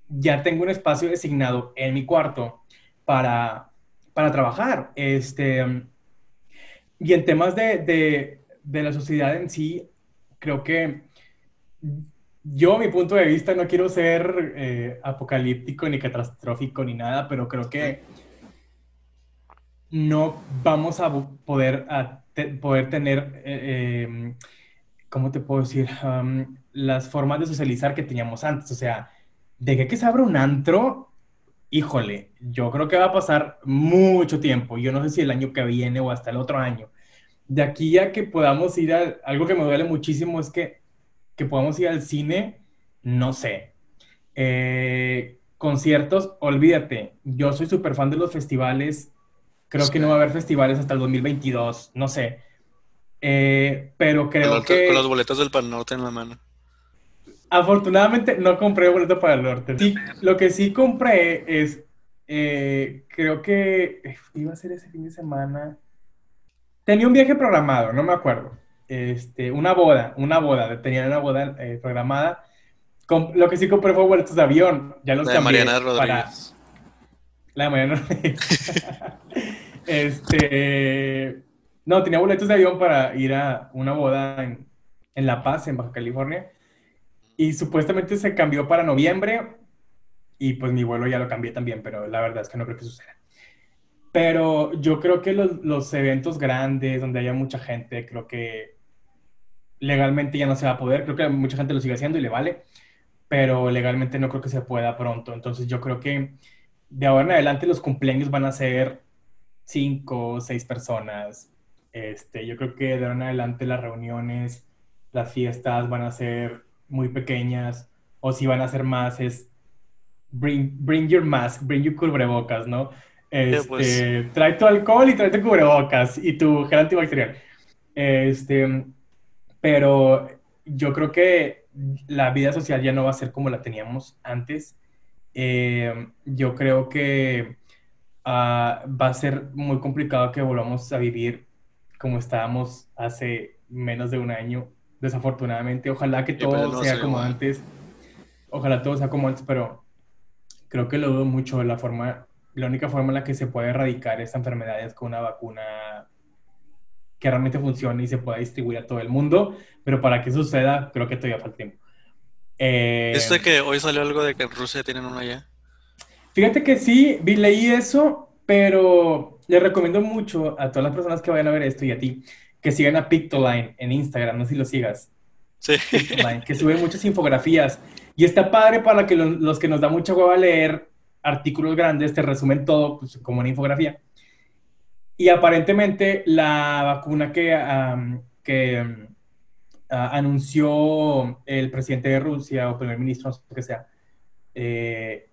ya tengo un espacio designado en mi cuarto para, para trabajar. Este, y en temas de, de, de la sociedad en sí, creo que yo, mi punto de vista, no quiero ser eh, apocalíptico ni catastrófico ni nada, pero creo que no vamos a poder, poder tener, eh, em, ¿cómo te puedo decir? las formas de socializar que teníamos antes. O sea, de que se abra un antro, híjole, yo creo que va a pasar mucho tiempo. Yo no sé si el año que viene o hasta el otro año. De aquí a que podamos ir a algo que me duele muchísimo es que que podamos ir al cine, no sé. Eh, conciertos, olvídate. Yo soy súper fan de los festivales. Creo que no va a haber festivales hasta el 2022, no sé. Eh, pero creo que... Con los boletos del Pal Norte en la mano. Afortunadamente no compré boleto para el norte. Sí, lo que sí compré es, eh, creo que iba a ser ese fin de semana. Tenía un viaje programado, no me acuerdo este, una boda, una boda, tenían una boda eh, programada. lo que sí compré fue boletos de avión, ya los la de Mariana Rodríguez. La de Mariana Rodríguez. [laughs] este, no, tenía boletos de avión para ir a una boda en, en La Paz, en Baja California, y supuestamente se cambió para noviembre, y pues mi vuelo ya lo cambié también, pero la verdad es que no creo que suceda. Pero yo creo que los, los, eventos grandes, donde haya mucha gente, creo que legalmente ya no se va a poder, creo que mucha gente lo sigue haciendo y le vale, pero legalmente no creo que se pueda pronto. Entonces yo creo que de ahora en adelante los cumpleaños van a ser cinco o seis personas. Este, yo creo que de ahora en adelante las reuniones, las fiestas van a ser muy pequeñas, o si van a ser más es bring, bring your mask, bring your cubrebocas, ¿no? Este, pues. Trae tu alcohol y trae tu cubrebocas y tu gel antibacterial. Este, pero yo creo que la vida social ya no va a ser como la teníamos antes eh, yo creo que ah, va a ser muy complicado que volvamos a vivir como estábamos hace menos de un año, desafortunadamente. Ojalá que todo sea como antes. Ojalá todo sea como antes, pero creo que lo dudo mucho. La forma, la única forma en la que se puede erradicar esta enfermedad es con una vacuna que realmente funcione y se pueda distribuir a todo el mundo, pero para que suceda, creo que todavía falta tiempo. Eh, ¿Esto de que hoy salió algo de que en Rusia tienen una ya? Fíjate que sí, vi, leí eso, pero le recomiendo mucho a todas las personas que vayan a ver esto y a ti, que sigan a Pictoline en Instagram, no sé si lo sigas. Sí. que sube muchas infografías. Y está padre para que los, que nos da mucha hueva leer artículos grandes te resumen todo pues, como una infografía. Y aparentemente la vacuna que, que anunció el presidente de Rusia o primer ministro, o que sea, eh,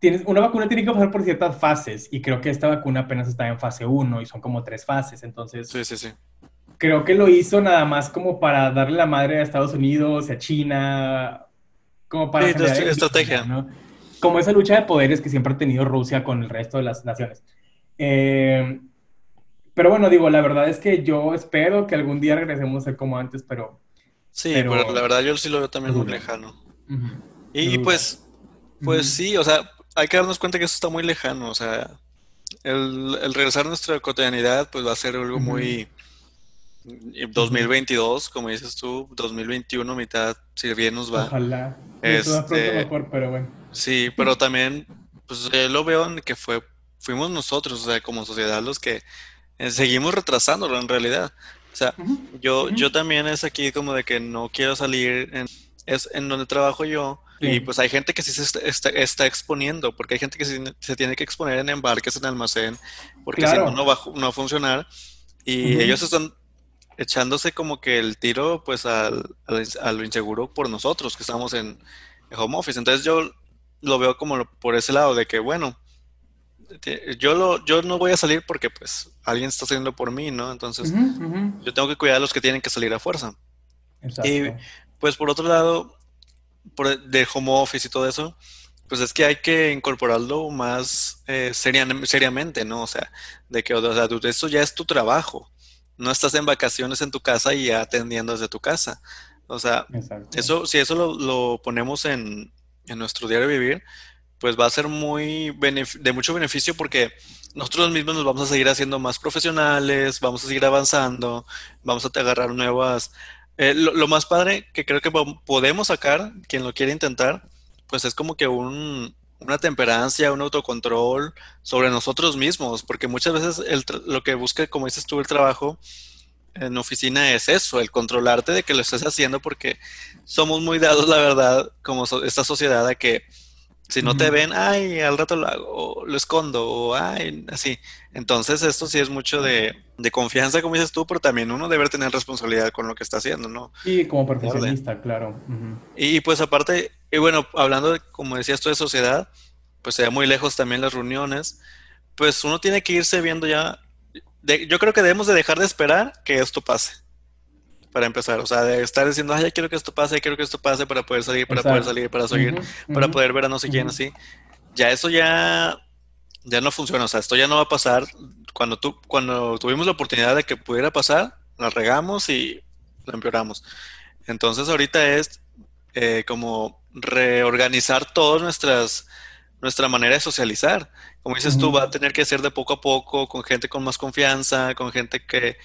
tienes, una vacuna tiene que pasar por ciertas fases y creo que esta vacuna apenas está en fase 1 y son como tres fases, entonces... Sí, sí, sí. Creo que lo hizo nada más como para darle la madre a Estados Unidos, a China, como para... Sí, estrategia. ¿no? Como esa lucha de poderes que siempre ha tenido Rusia con el resto de las naciones. Eh, pero bueno, digo, la verdad es que yo espero que algún día regresemos a ser como antes, pero... Sí, pero, la verdad yo sí lo veo también muy lejano. Y pues pues sí, o sea, hay que darnos cuenta que eso está muy lejano, o sea, el, regresar a nuestra cotidianidad pues va a ser algo muy... 2022, como dices tú, 2021, mitad, si bien nos va. Ojalá. Este, mejor, pero bueno. Sí, pero también, pues yo lo veo en que fue, fuimos nosotros, o sea, como sociedad los que eh, seguimos retrasándolo en realidad. O sea, yo, yo también es aquí como de que no quiero salir, en, es en donde trabajo yo, y pues hay gente que sí se está, exponiendo, porque hay gente que se, tiene que exponer en embarques, en almacén, porque si no, no va, no a funcionar. Y ellos están echándose como que el tiro pues al, a lo inseguro por nosotros que estamos en, home office. Entonces yo lo veo como por ese lado de que, bueno, yo, lo, yo no voy a salir porque pues alguien está saliendo por mí, ¿no? Entonces yo tengo que cuidar a los que tienen que salir a fuerza. Y pues por otro lado, por, de home office y todo eso, pues es que hay que incorporarlo más eh, seriamente, ¿no? O sea, de que o sea, esto ya es tu trabajo. No estás en vacaciones en tu casa y atendiendo desde tu casa. O sea, eso, si eso lo, ponemos en, en, nuestro diario vivir, pues va a ser muy de mucho beneficio porque nosotros mismos nos vamos a seguir haciendo más profesionales, vamos a seguir avanzando, vamos a agarrar nuevas eh, lo, más padre que creo que podemos sacar, quien lo quiere intentar, pues es como que un, una temperancia, un autocontrol sobre nosotros mismos, porque muchas veces el, lo que busca, como dices tú, el trabajo en oficina es eso, el controlarte de que lo estés haciendo, porque somos muy dados, la verdad, como esta sociedad, a que si no te ven, ay, al rato lo hago, lo escondo, o ay, así. Entonces, esto sí es mucho de, confianza, como dices tú, pero también uno debe tener responsabilidad con lo que está haciendo, ¿no? Y como profesionista, claro. y, pues aparte, y bueno, hablando, de, como decías tú, de sociedad, pues se muy lejos también las reuniones, pues uno tiene que irse viendo ya, yo creo que debemos de dejar de esperar que esto pase para empezar. O sea, de estar diciendo, ay, ya quiero que esto pase, ya quiero que esto pase para poder salir, para poder salir, para seguir, para poder ver a no sé quién así. Ya eso ya, ya no funciona. O sea, esto ya no va a pasar. Cuando, tú, cuando tuvimos la oportunidad de que pudiera pasar, la regamos y lo empeoramos. Entonces ahorita es eh, como reorganizar todas nuestras nuestra manera de socializar. Como dices tú, va a tener que ser de poco a poco, con gente con más confianza, con gente que,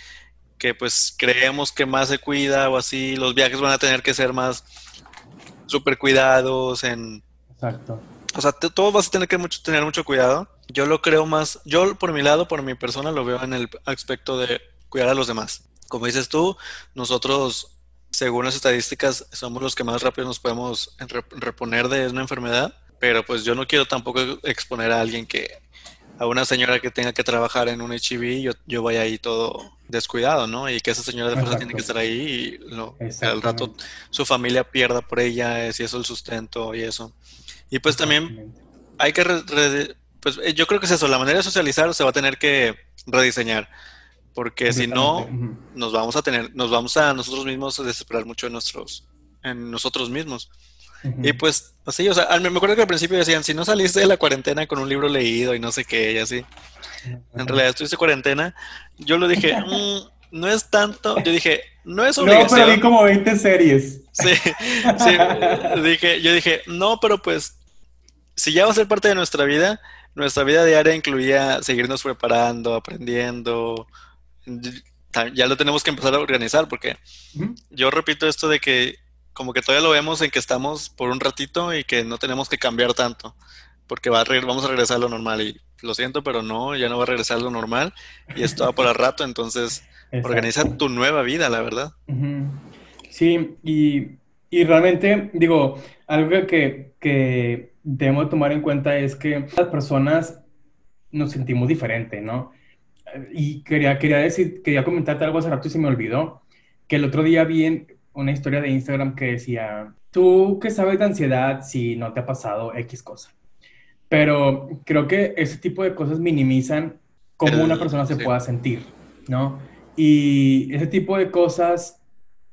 que pues creemos que más se cuida o así, los viajes van a tener que ser más súper cuidados en... Exacto. O sea, todos vas a tener que mucho, tener mucho cuidado. Yo lo creo más, yo por mi lado, por mi persona, lo veo en el aspecto de cuidar a los demás. Como dices tú, nosotros, según las estadísticas, somos los que más rápido nos podemos reponer de una enfermedad, pero pues yo no quiero tampoco exponer a alguien que, a una señora que tenga que trabajar en un HIV, yo, yo vaya ahí todo descuidado, ¿no? Y que esa señora de fuerza tiene que estar ahí y al rato su familia pierda por ella, si eso el sustento y eso. Y pues también hay que, pues eh, yo creo que es eso, la manera de socializar se va a tener que rediseñar, porque si no, nos vamos a tener, nos vamos a nosotros mismos a desesperar mucho en, nuestros, en nosotros mismos. Y pues, así, o sea, me acuerdo que al principio decían, si no saliste de la cuarentena con un libro leído y no sé qué, y así. En realidad estuviste cuarentena. Yo lo dije, mm, no es tanto. Yo dije, no es obligación. No, pero vi como 20 series. Sí, sí. dije, yo dije, no, pero pues, si ya va a ser parte de nuestra vida, nuestra vida diaria incluía seguirnos preparando, aprendiendo. Ya lo tenemos que empezar a organizar porque yo repito esto de que como que todavía lo vemos en que estamos por un ratito y que no tenemos que cambiar tanto, porque va a vamos a regresar a lo normal y lo siento, pero no, ya no va a regresar a lo normal y esto va por el rato, entonces organiza tu nueva vida, la verdad. Sí, y, y, realmente, digo, algo que, que debemos tomar en cuenta es que las personas nos sentimos diferente, ¿no? Y quería, quería decir, quería comentarte algo hace rato y se me olvidó, que el otro día vi una historia de Instagram que decía, tú qué sabes de ansiedad si no te ha pasado X cosa. Pero creo que ese tipo de cosas minimizan cómo una persona se pueda sentir, ¿no? Y ese tipo de cosas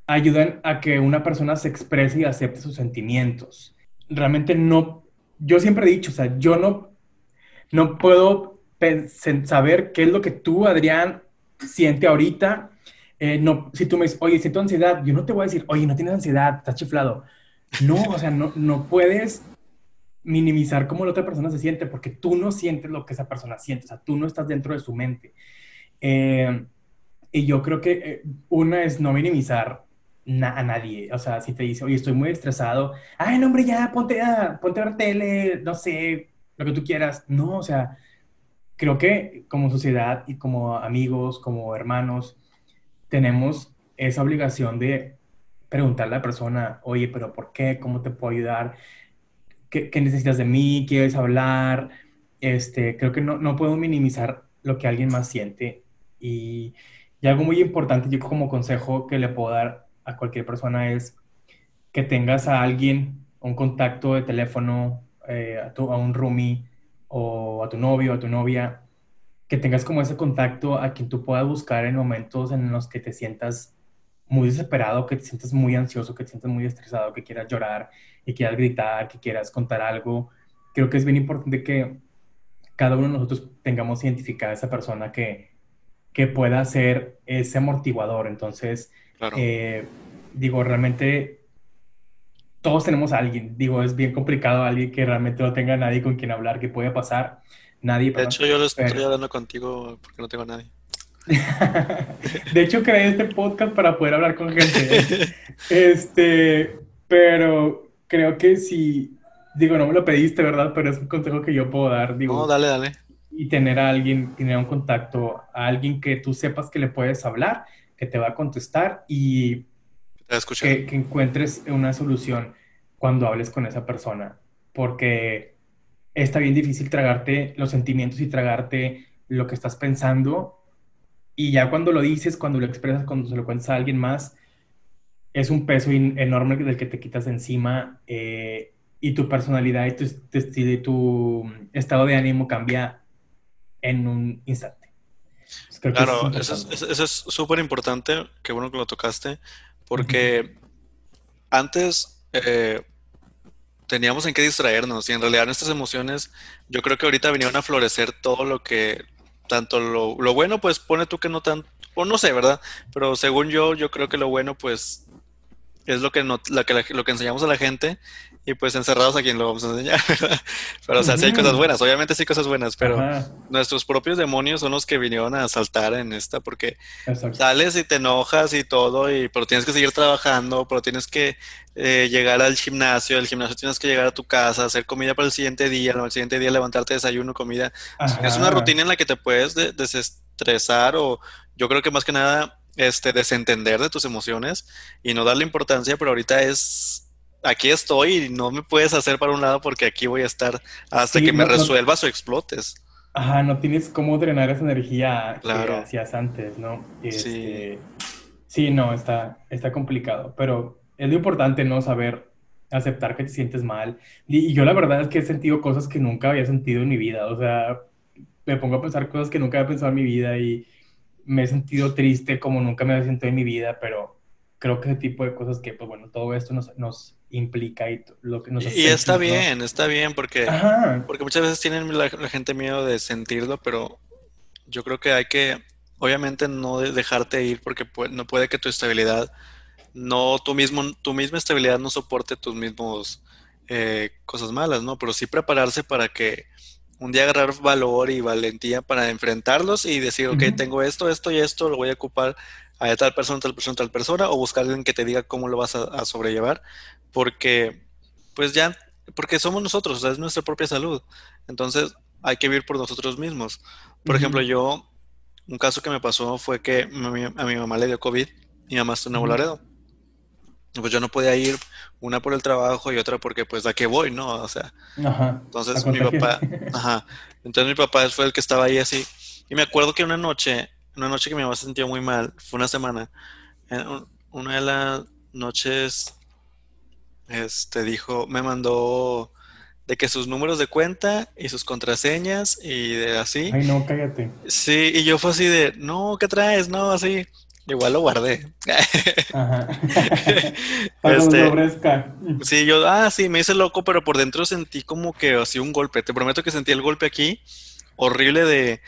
ayudan a que una persona se exprese y acepte sus sentimientos. Realmente no, yo siempre he dicho, o sea, yo no, no puedo saber qué es lo que tú, Adrián, siente ahorita. Eh, no, si tú me dices, oye, siento ansiedad, yo no te voy a decir, oye, no tienes ansiedad, estás chiflado. No, o sea, no, no puedes minimizar cómo la otra persona se siente, porque tú no sientes lo que esa persona siente, o sea, tú no estás dentro de su mente. Eh, y yo creo que eh, una es no minimizar a nadie, o sea, si te dice, oye, estoy muy estresado, ay, no, hombre, ya, ponte a, ponte a ver tele, no sé, lo que tú quieras. No, o sea, creo que como sociedad y como amigos, como hermanos, tenemos esa obligación de preguntarle a la persona, oye, pero ¿por qué? ¿Cómo te puedo ayudar? ¿qué, necesitas de mí? ¿Quieres hablar? Este, creo que no, no puedo minimizar lo que alguien más siente. Y, y, algo muy importante, yo como consejo que le puedo dar a cualquier persona es que tengas a alguien, un contacto de teléfono, eh, a, tu, a un roomie o a tu novio, a tu novia, que tengas como ese contacto a quien tú puedas buscar en momentos en los que te sientas muy desesperado, que te sientas muy ansioso, que te sientas muy estresado, que quieras llorar, que quieras gritar, que quieras contar algo. Creo que es bien importante que cada uno de nosotros tengamos identificada a esa persona que, que pueda ser ese amortiguador. Entonces, eh, digo, realmente todos tenemos a alguien. Digo, es bien complicado alguien que realmente no tenga nadie con quien hablar, que puede pasar. Nadie. De hecho, yo lo estoy hablando contigo porque no tengo a nadie. [laughs] de hecho, creé este podcast para poder hablar con gente. Este, pero creo que si, digo, no me lo pediste, ¿verdad? Pero es un consejo que yo puedo dar. Digo, no, dale, dale. Y tener a alguien, tener un contacto, a alguien que tú sepas que le puedes hablar, que te va a contestar y que, que encuentres una solución cuando hables con esa persona. Porque está bien difícil tragarte los sentimientos y tragarte lo que estás pensando. Y ya cuando lo dices, cuando lo expresas, cuando se lo cuentas a alguien más, es un peso enorme del que te quitas de encima eh, y tu personalidad y tu, tu, estado de ánimo cambia en un instante. claro, eso es súper importante, qué bueno que lo tocaste, porque antes eh, teníamos en qué distraernos y en realidad nuestras emociones, yo creo que ahorita vinieron a florecer todo lo que, tanto lo, lo, bueno, pues pone tú que no tan, o no sé, ¿verdad? Pero según yo, yo creo que lo bueno, pues es lo que, no, lo, que lo que enseñamos a la gente y pues encerrados a quien lo vamos a enseñar. [laughs] pero o sea, sí hay cosas buenas, obviamente sí hay cosas buenas, pero nuestros propios demonios son los que vinieron a saltar en esta porque sales y te enojas y todo, y pero tienes que seguir trabajando, pero tienes que eh, llegar al gimnasio, el gimnasio tienes que llegar a tu casa, hacer comida para el siguiente día, el siguiente día levantarte, desayuno, comida. Es una rutina en la que te puedes desestresar o yo creo que más que nada este, desentender de tus emociones y no darle importancia, pero ahorita es, aquí estoy y no me puedes hacer para un lado porque aquí voy a estar hasta que me resuelvas o explotes. Ajá, no tienes cómo drenar esa energía claro. que hacías antes, ¿no? sí. Este, sí, no, está, está complicado, pero es lo importante, ¿no? Saber aceptar que te sientes mal. Y, yo la verdad es que he sentido cosas que nunca había sentido en mi vida, o sea, me pongo a pensar cosas que nunca había pensado en mi vida y me he sentido triste como nunca me había sentido en mi vida, pero creo que ese tipo de cosas que, pues bueno, todo esto nos, nos implica y lo que nos Y está bien, está bien, porque, porque muchas veces tienen la, gente miedo de sentirlo, pero yo creo que hay que, obviamente, no dejarte ir porque no puede que tu estabilidad, no tu mismo, tu misma estabilidad no soporte tus mismos eh, cosas malas, ¿no? Pero sí prepararse para que un día agarrar valor y valentía para enfrentarlos y decir, ok, tengo esto, esto y esto, lo voy a ocupar a tal persona, tal persona, tal persona, o buscar a alguien que te diga cómo lo vas a, sobrellevar, porque, pues ya, porque somos nosotros, o sea, es nuestra propia salud. Entonces, hay que vivir por nosotros mismos. Por ejemplo, yo, un caso que me pasó fue que a mi mamá le dio COVID y mi mamá está en Nuevo Laredo pues yo no podía ir una por el trabajo y otra porque pues a qué voy, ¿no? O sea, entonces mi papá, ajá, entonces mi papá fue el que estaba ahí así y me acuerdo que una noche, una noche que mi mamá se sintió muy mal, fue una semana, una de las noches, este dijo, me mandó de que sus números de cuenta y sus contraseñas y de así. Ay, no, cállate. Sí, y yo fue así de, no, ¿qué traes? No, así. Igual lo guardé. Ajá. [laughs] este, sí, yo, ah, sí, me hice loco, pero por dentro sentí como que así un golpe. Te prometo que sentí el golpe aquí, horrible de,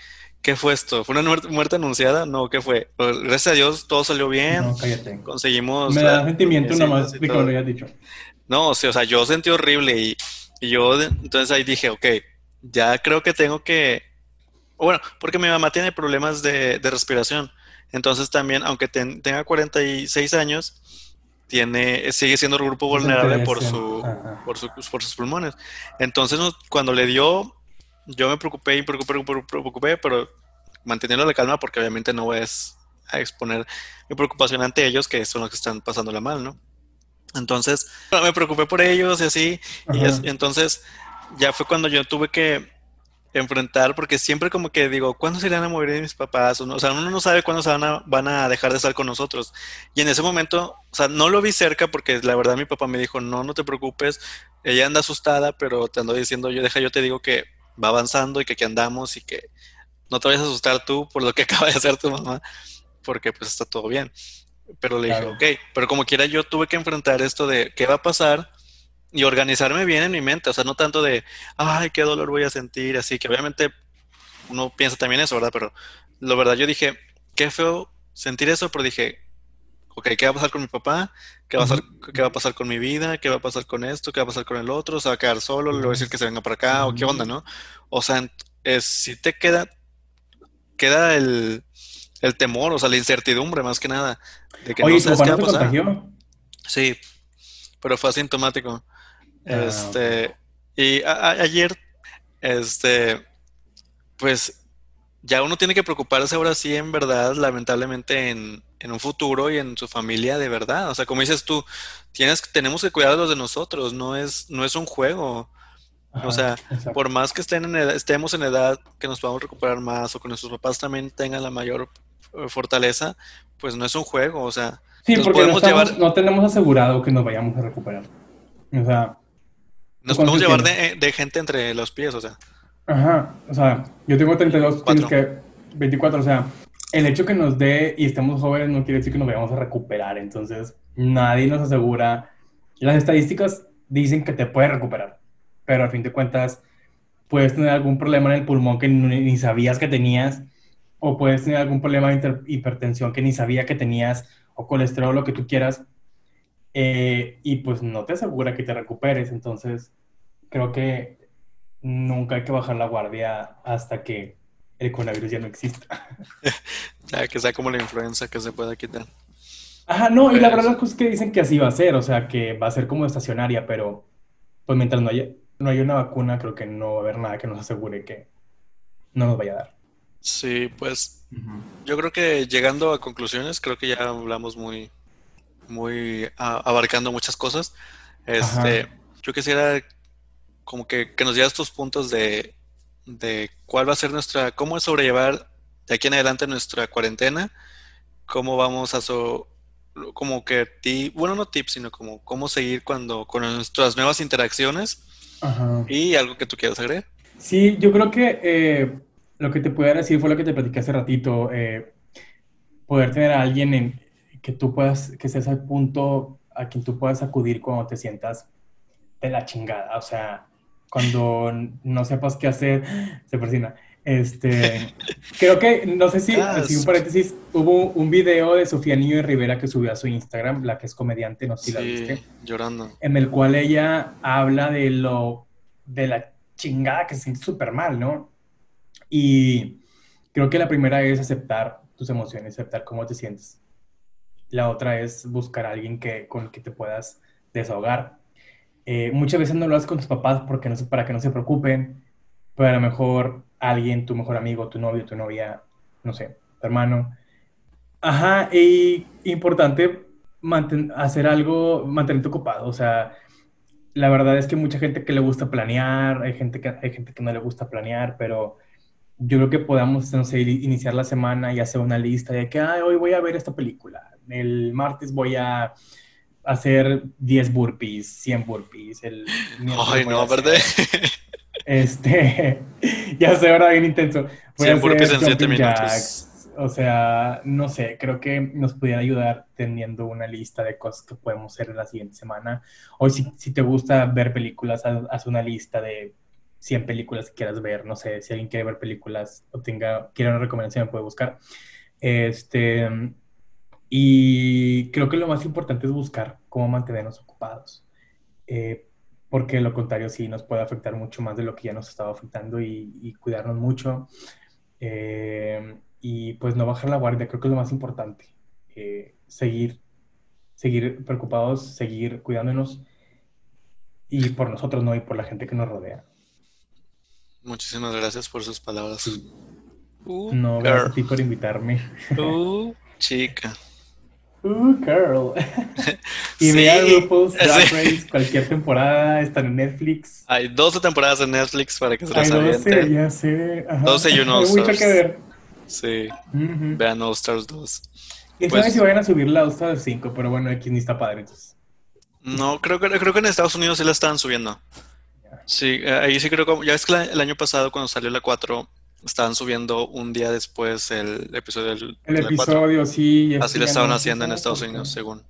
¿qué fue esto? ¿Fue una muerte, anunciada? No, ¿qué fue? Pues, gracias a Dios todo salió bien. No, cállate. Conseguimos. Me da sentimiento nomás de que lo dicho. No, sí, o sea, yo sentí horrible y, y yo, entonces ahí dije, ok, ya creo que tengo que, bueno, porque mi mamá tiene problemas de, de respiración. Entonces también, aunque tenga 46 años, tiene, sigue siendo un grupo vulnerable por, su, por, por, sus pulmones. Entonces, cuando le dio, yo me preocupé y preocupé, preocupé, pero manteniendo la calma porque obviamente no voy a exponer mi preocupación ante ellos, que son los que están pasándola mal, ¿no? Entonces, me preocupé por ellos y así, y entonces ya fue cuando yo tuve que enfrentar, porque siempre como que digo, ¿cuándo se irán a morir mis papás? O, sea, uno no sabe cuándo se van a, van a dejar de estar con nosotros. Y en ese momento, o sea, no lo vi cerca porque la verdad mi papá me dijo, no, no te preocupes, ella anda asustada, pero te ando diciendo, yo deja, yo te digo que va avanzando y que aquí andamos y que no te vayas a asustar tú por lo que [laughs] acaba de hacer tu mamá, porque pues está todo bien. Pero le dije, ok, pero como quiera yo tuve que enfrentar esto de qué va a pasar y organizarme bien en mi mente, o sea, no tanto de, ay, qué dolor voy a sentir, así que obviamente uno piensa también eso, ¿verdad? Pero la verdad yo dije, qué feo sentir eso, pero dije, ok, ¿qué va a pasar con mi papá? ¿Qué va a pasar, ¿qué va a pasar con mi vida? ¿Qué va a pasar con esto? ¿Qué va a pasar con el otro? ¿Se va a quedar solo? ¿Le voy a decir que se venga para acá? ¿O qué onda, no? O sea, es, si te queda, queda el, el temor, o sea, la incertidumbre más que nada, de que no sabes qué va a pasar. Sí, pero fue asintomático. Ah, este, y ayer, este, pues ya uno tiene que preocuparse ahora sí en verdad, lamentablemente, en, un futuro y en su familia de verdad. O sea, como dices tú, tienes, tenemos que cuidar de los de nosotros, no es, no es un juego. o sea, por más que estén en estemos en edad que nos podamos recuperar más o que nuestros papás también tengan la mayor eh, fortaleza, pues no es un juego. O sea, sí, porque no, llevar... no tenemos asegurado que nos vayamos a recuperar. O sea, nos podemos llevar de, gente entre los pies, o sea. Ajá, o sea, yo tengo 32, tienes que 24, o sea, el hecho que nos dé y estemos jóvenes no quiere decir que nos vayamos a recuperar, entonces nadie nos asegura. Las estadísticas dicen que te puedes recuperar, pero al fin de cuentas puedes tener algún problema en el pulmón que ni sabías que tenías, o puedes tener algún problema de hipertensión que ni sabía que tenías, o colesterol, lo que tú quieras, eh, y pues no te asegura que te recuperes, entonces creo que nunca hay que bajar la guardia hasta que el coronavirus ya no exista. [laughs] ya, que sea como la influenza que se pueda quitar. Ajá, no, y la verdad es pues, que dicen que así va a ser, o sea, que va a ser como estacionaria, pero pues mientras no haya, no haya una vacuna, creo que no va a haber nada que nos asegure que no nos vaya a dar. Sí, pues yo creo que llegando a conclusiones, creo que ya hablamos muy, muy abarcando muchas cosas. Este, yo quisiera como que, que nos dieras tus puntos de, de cuál va a ser nuestra, cómo sobrellevar de aquí en adelante nuestra cuarentena, cómo vamos a so, como que ti, bueno no tips, sino como cómo seguir cuando con nuestras nuevas interacciones y algo que tú quieras agregar. Sí, yo creo que eh, lo que te puedo decir fue lo que te platicé hace ratito, eh, poder tener a alguien en, que tú puedas, que seas al punto a quien tú puedas acudir cuando te sientas de la chingada, o sea, cuando no sepas qué hacer, se persina. Este, creo que, no sé si, Ah, un paréntesis, hubo un video de Sofía Niño de Rivera que subió a su Instagram, la que es comediante, no sé si la viste, llorando. en el cual ella habla de lo, de la chingada que se siente súper mal, ¿no? Y creo que la primera es aceptar tus emociones, aceptar cómo te sientes. La otra es buscar a alguien que, con el que te puedas desahogar. Eh, muchas veces no lo haces con tus papás porque no, para que no se preocupen, pero a lo mejor alguien, tu mejor amigo, tu novio, tu novia, no sé, tu hermano. Ajá, y importante manten- hacer algo, mantenerte ocupado. O sea, la verdad es que mucha gente que le gusta planear, hay gente que, hay gente que no le gusta planear, pero yo creo que podamos, no sé, iniciar la semana y hacer una lista de que, "Ay, hoy voy a ver esta película, el martes voy a hacer 10 burpees, 100 burpees, el miércoles Ay, no, ¿verdad? Este, [laughs] ya sé, ¿verdad? Bien intenso. Voy a 100 burpees en siete jumping minutos. jacks. O sea, no sé, creo que nos pudiera ayudar teniendo una lista de cosas que podemos hacer la siguiente semana. O si, si te gusta ver películas, haz, haz una lista de 100 películas que quieras ver. No sé, si alguien quiere ver películas o tenga, quiere una recomendación, me puede buscar. Este, y creo que lo más importante es buscar cómo mantenernos ocupados. Eh, porque lo contrario sí nos puede afectar mucho más de lo que ya nos estaba afectando y, y cuidarnos mucho. Eh, y pues no bajar la guardia, creo que es lo más importante. Eh, seguir, seguir preocupados, seguir cuidándonos y por nosotros, ¿no? Y por la gente que nos rodea. Muchísimas gracias por sus palabras. Uh, No, gracias a ti por invitarme. Uh, chica. Uh, girl. [laughs] y Sí, vea RuPaul's Drag. Race, cualquier temporada, están en Netflix. Hay 12 temporadas en Netflix para que se las Hay 12, avienten. ya sé. ajá. 12 y un Hay mucho All-Stars. que ver. Sí, Ujú. vean All Stars 2. ¿Quién Pues- sabe si vayan a subir la All Star 5? Pero bueno, aquí ni está padre, entonces. No, creo que, creo que en Estados Unidos sí la estaban subiendo. Sí, eh, ahí sí creo que, ya ves que la- el año pasado cuando salió la 4, estaban subiendo un día después el episodio del, El de la 4. episodio, sí. Así sé, lo estaban haciendo en Estados. Unidos, según.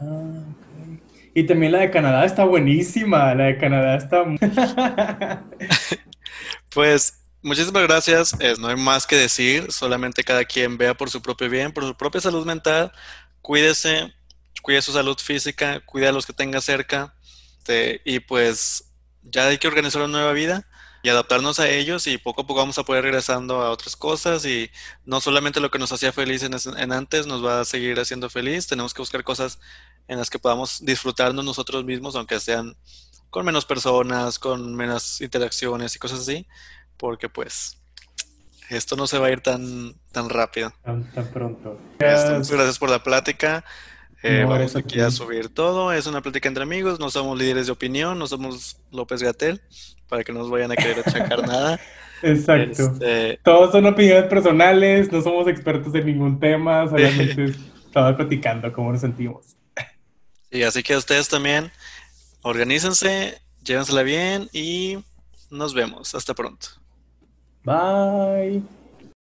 Ah, ok. Y también la de Canadá está buenísima. La de Canadá está. [laughs] Pues muchísimas gracias. Es- no hay más que decir, solamente cada quien vea por su propio bien, por su propia salud mental. Cuídese, cuide su salud física, cuide a los que tenga cerca. este, y pues ya hay que organizar una nueva vida y adaptarnos a ellos y poco a poco vamos a poder regresando a otras cosas y no solamente lo que nos hacía feliz en, en antes nos va a seguir haciendo feliz. Tenemos que buscar cosas en las que podamos disfrutarnos nosotros mismos, aunque sean con menos personas, con menos interacciones y cosas así porque pues esto no se va a ir tan, tan rápido. Tan, tan pronto. Muchas gracias por la plática. Eh, No, vamos aquí a subir todo. Es una plática entre amigos. No somos líderes de opinión. No somos López Gatel. Para que no nos vayan a querer achacar [laughs] nada. Exacto. Este, Todos son opiniones personales, no somos expertos en ningún tema, solamente estamos platicando cómo nos sentimos. y así que ustedes también organícense, llévensela bien y nos vemos. Hasta pronto. Bye.